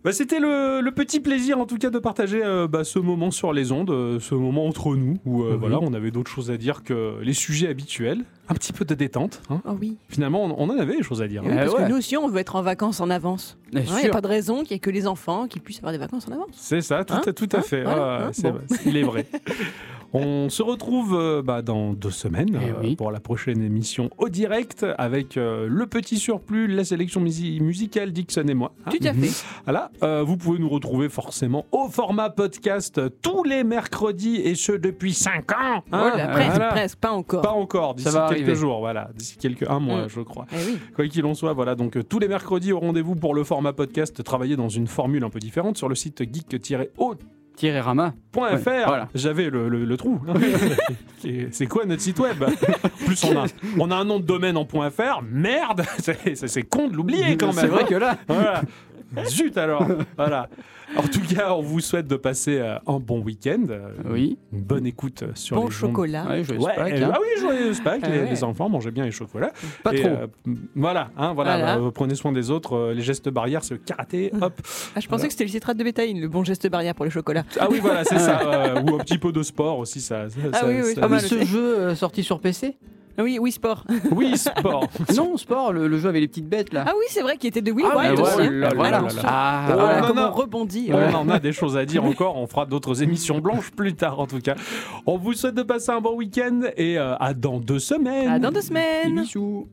Bah, C'était le, le petit plaisir en tout cas de partager euh, bah, ce moment sur les ondes, euh, ce moment entre nous où euh, Mhm. voilà, on avait d'autres choses à dire que les sujets habituels, un petit peu de détente. hein. Oh oui. Finalement, on, on en avait des choses à dire. Oui, hein. Ah parce ouais. que nous aussi, on veut être en vacances en avance. Il n'y a pas de raison qu'il n'y ait que les enfants qui puissent avoir des vacances en avance. C'est ça, tout, Hein à, tout à Hein fait. Voilà, hein, bon. vrai, il est vrai. On se retrouve euh, bah, dans deux semaines Eh euh, oui. pour la prochaine émission au direct avec euh, le petit surplus, la sélection musi- musicale Dixon et moi. hein. Tout à fait. Voilà, euh, vous pouvez nous retrouver forcément au format podcast tous les mercredis et ce depuis 5 ans. hein. Voilà, presque, Voilà. presque, pas encore. Pas encore, d'ici Ça va quelques arriver. jours, voilà, d'ici quelques un mois, Mm. je crois. Eh oui. Quoi qu'il en soit, voilà, donc tous les mercredis au rendez-vous pour le format podcast, travailler dans une formule un peu différente sur le site geek-o Thierry Rama. .fr. voilà. J'avais le, le- le trou. C'est quoi notre site web? Plus on a, on a un nom de domaine en .fr. Merde, c'est con de l'oublier quand même. C'est vrai que là. Voilà. Zut alors. Voilà. En tout cas, on vous souhaite de passer euh, un bon week-end, euh, Oui. une bonne écoute euh, sur Bon les chocolat. Ouais, joyeux Ouais, Pâques, euh, hein. ah oui, joyeux Pâques, Ah les, ouais. les enfants mangez bien les chocolats. Pas Et, trop. euh, voilà, hein, voilà, Voilà. bah, prenez soin des autres, euh, les gestes barrières, c'est le karaté, hop. Ah, je pensais que c'était le citrate de bétaïne, le bon geste barrière pour le chocolat. Ah oui, voilà, c'est ça. euh, ou un petit peu de sport aussi, ça. ça- Ah ça- oui, oui, ça- pas Ah oui, mal ce jeu euh, sorti sur PC Oui, oui, sport. Oui, sport. Non, sport, le, le jeu avec les petites bêtes là. Ah oui, c'est vrai qu'il était de Wii Ah Wild aussi. voilà. Ah, Voilà non, comment on rebondit. On Ouais. en a des choses à dire encore. On fera d'autres émissions blanches plus tard, en tout cas. On vous souhaite de passer un bon week-end et euh, à dans deux semaines. À dans deux semaines. bisous.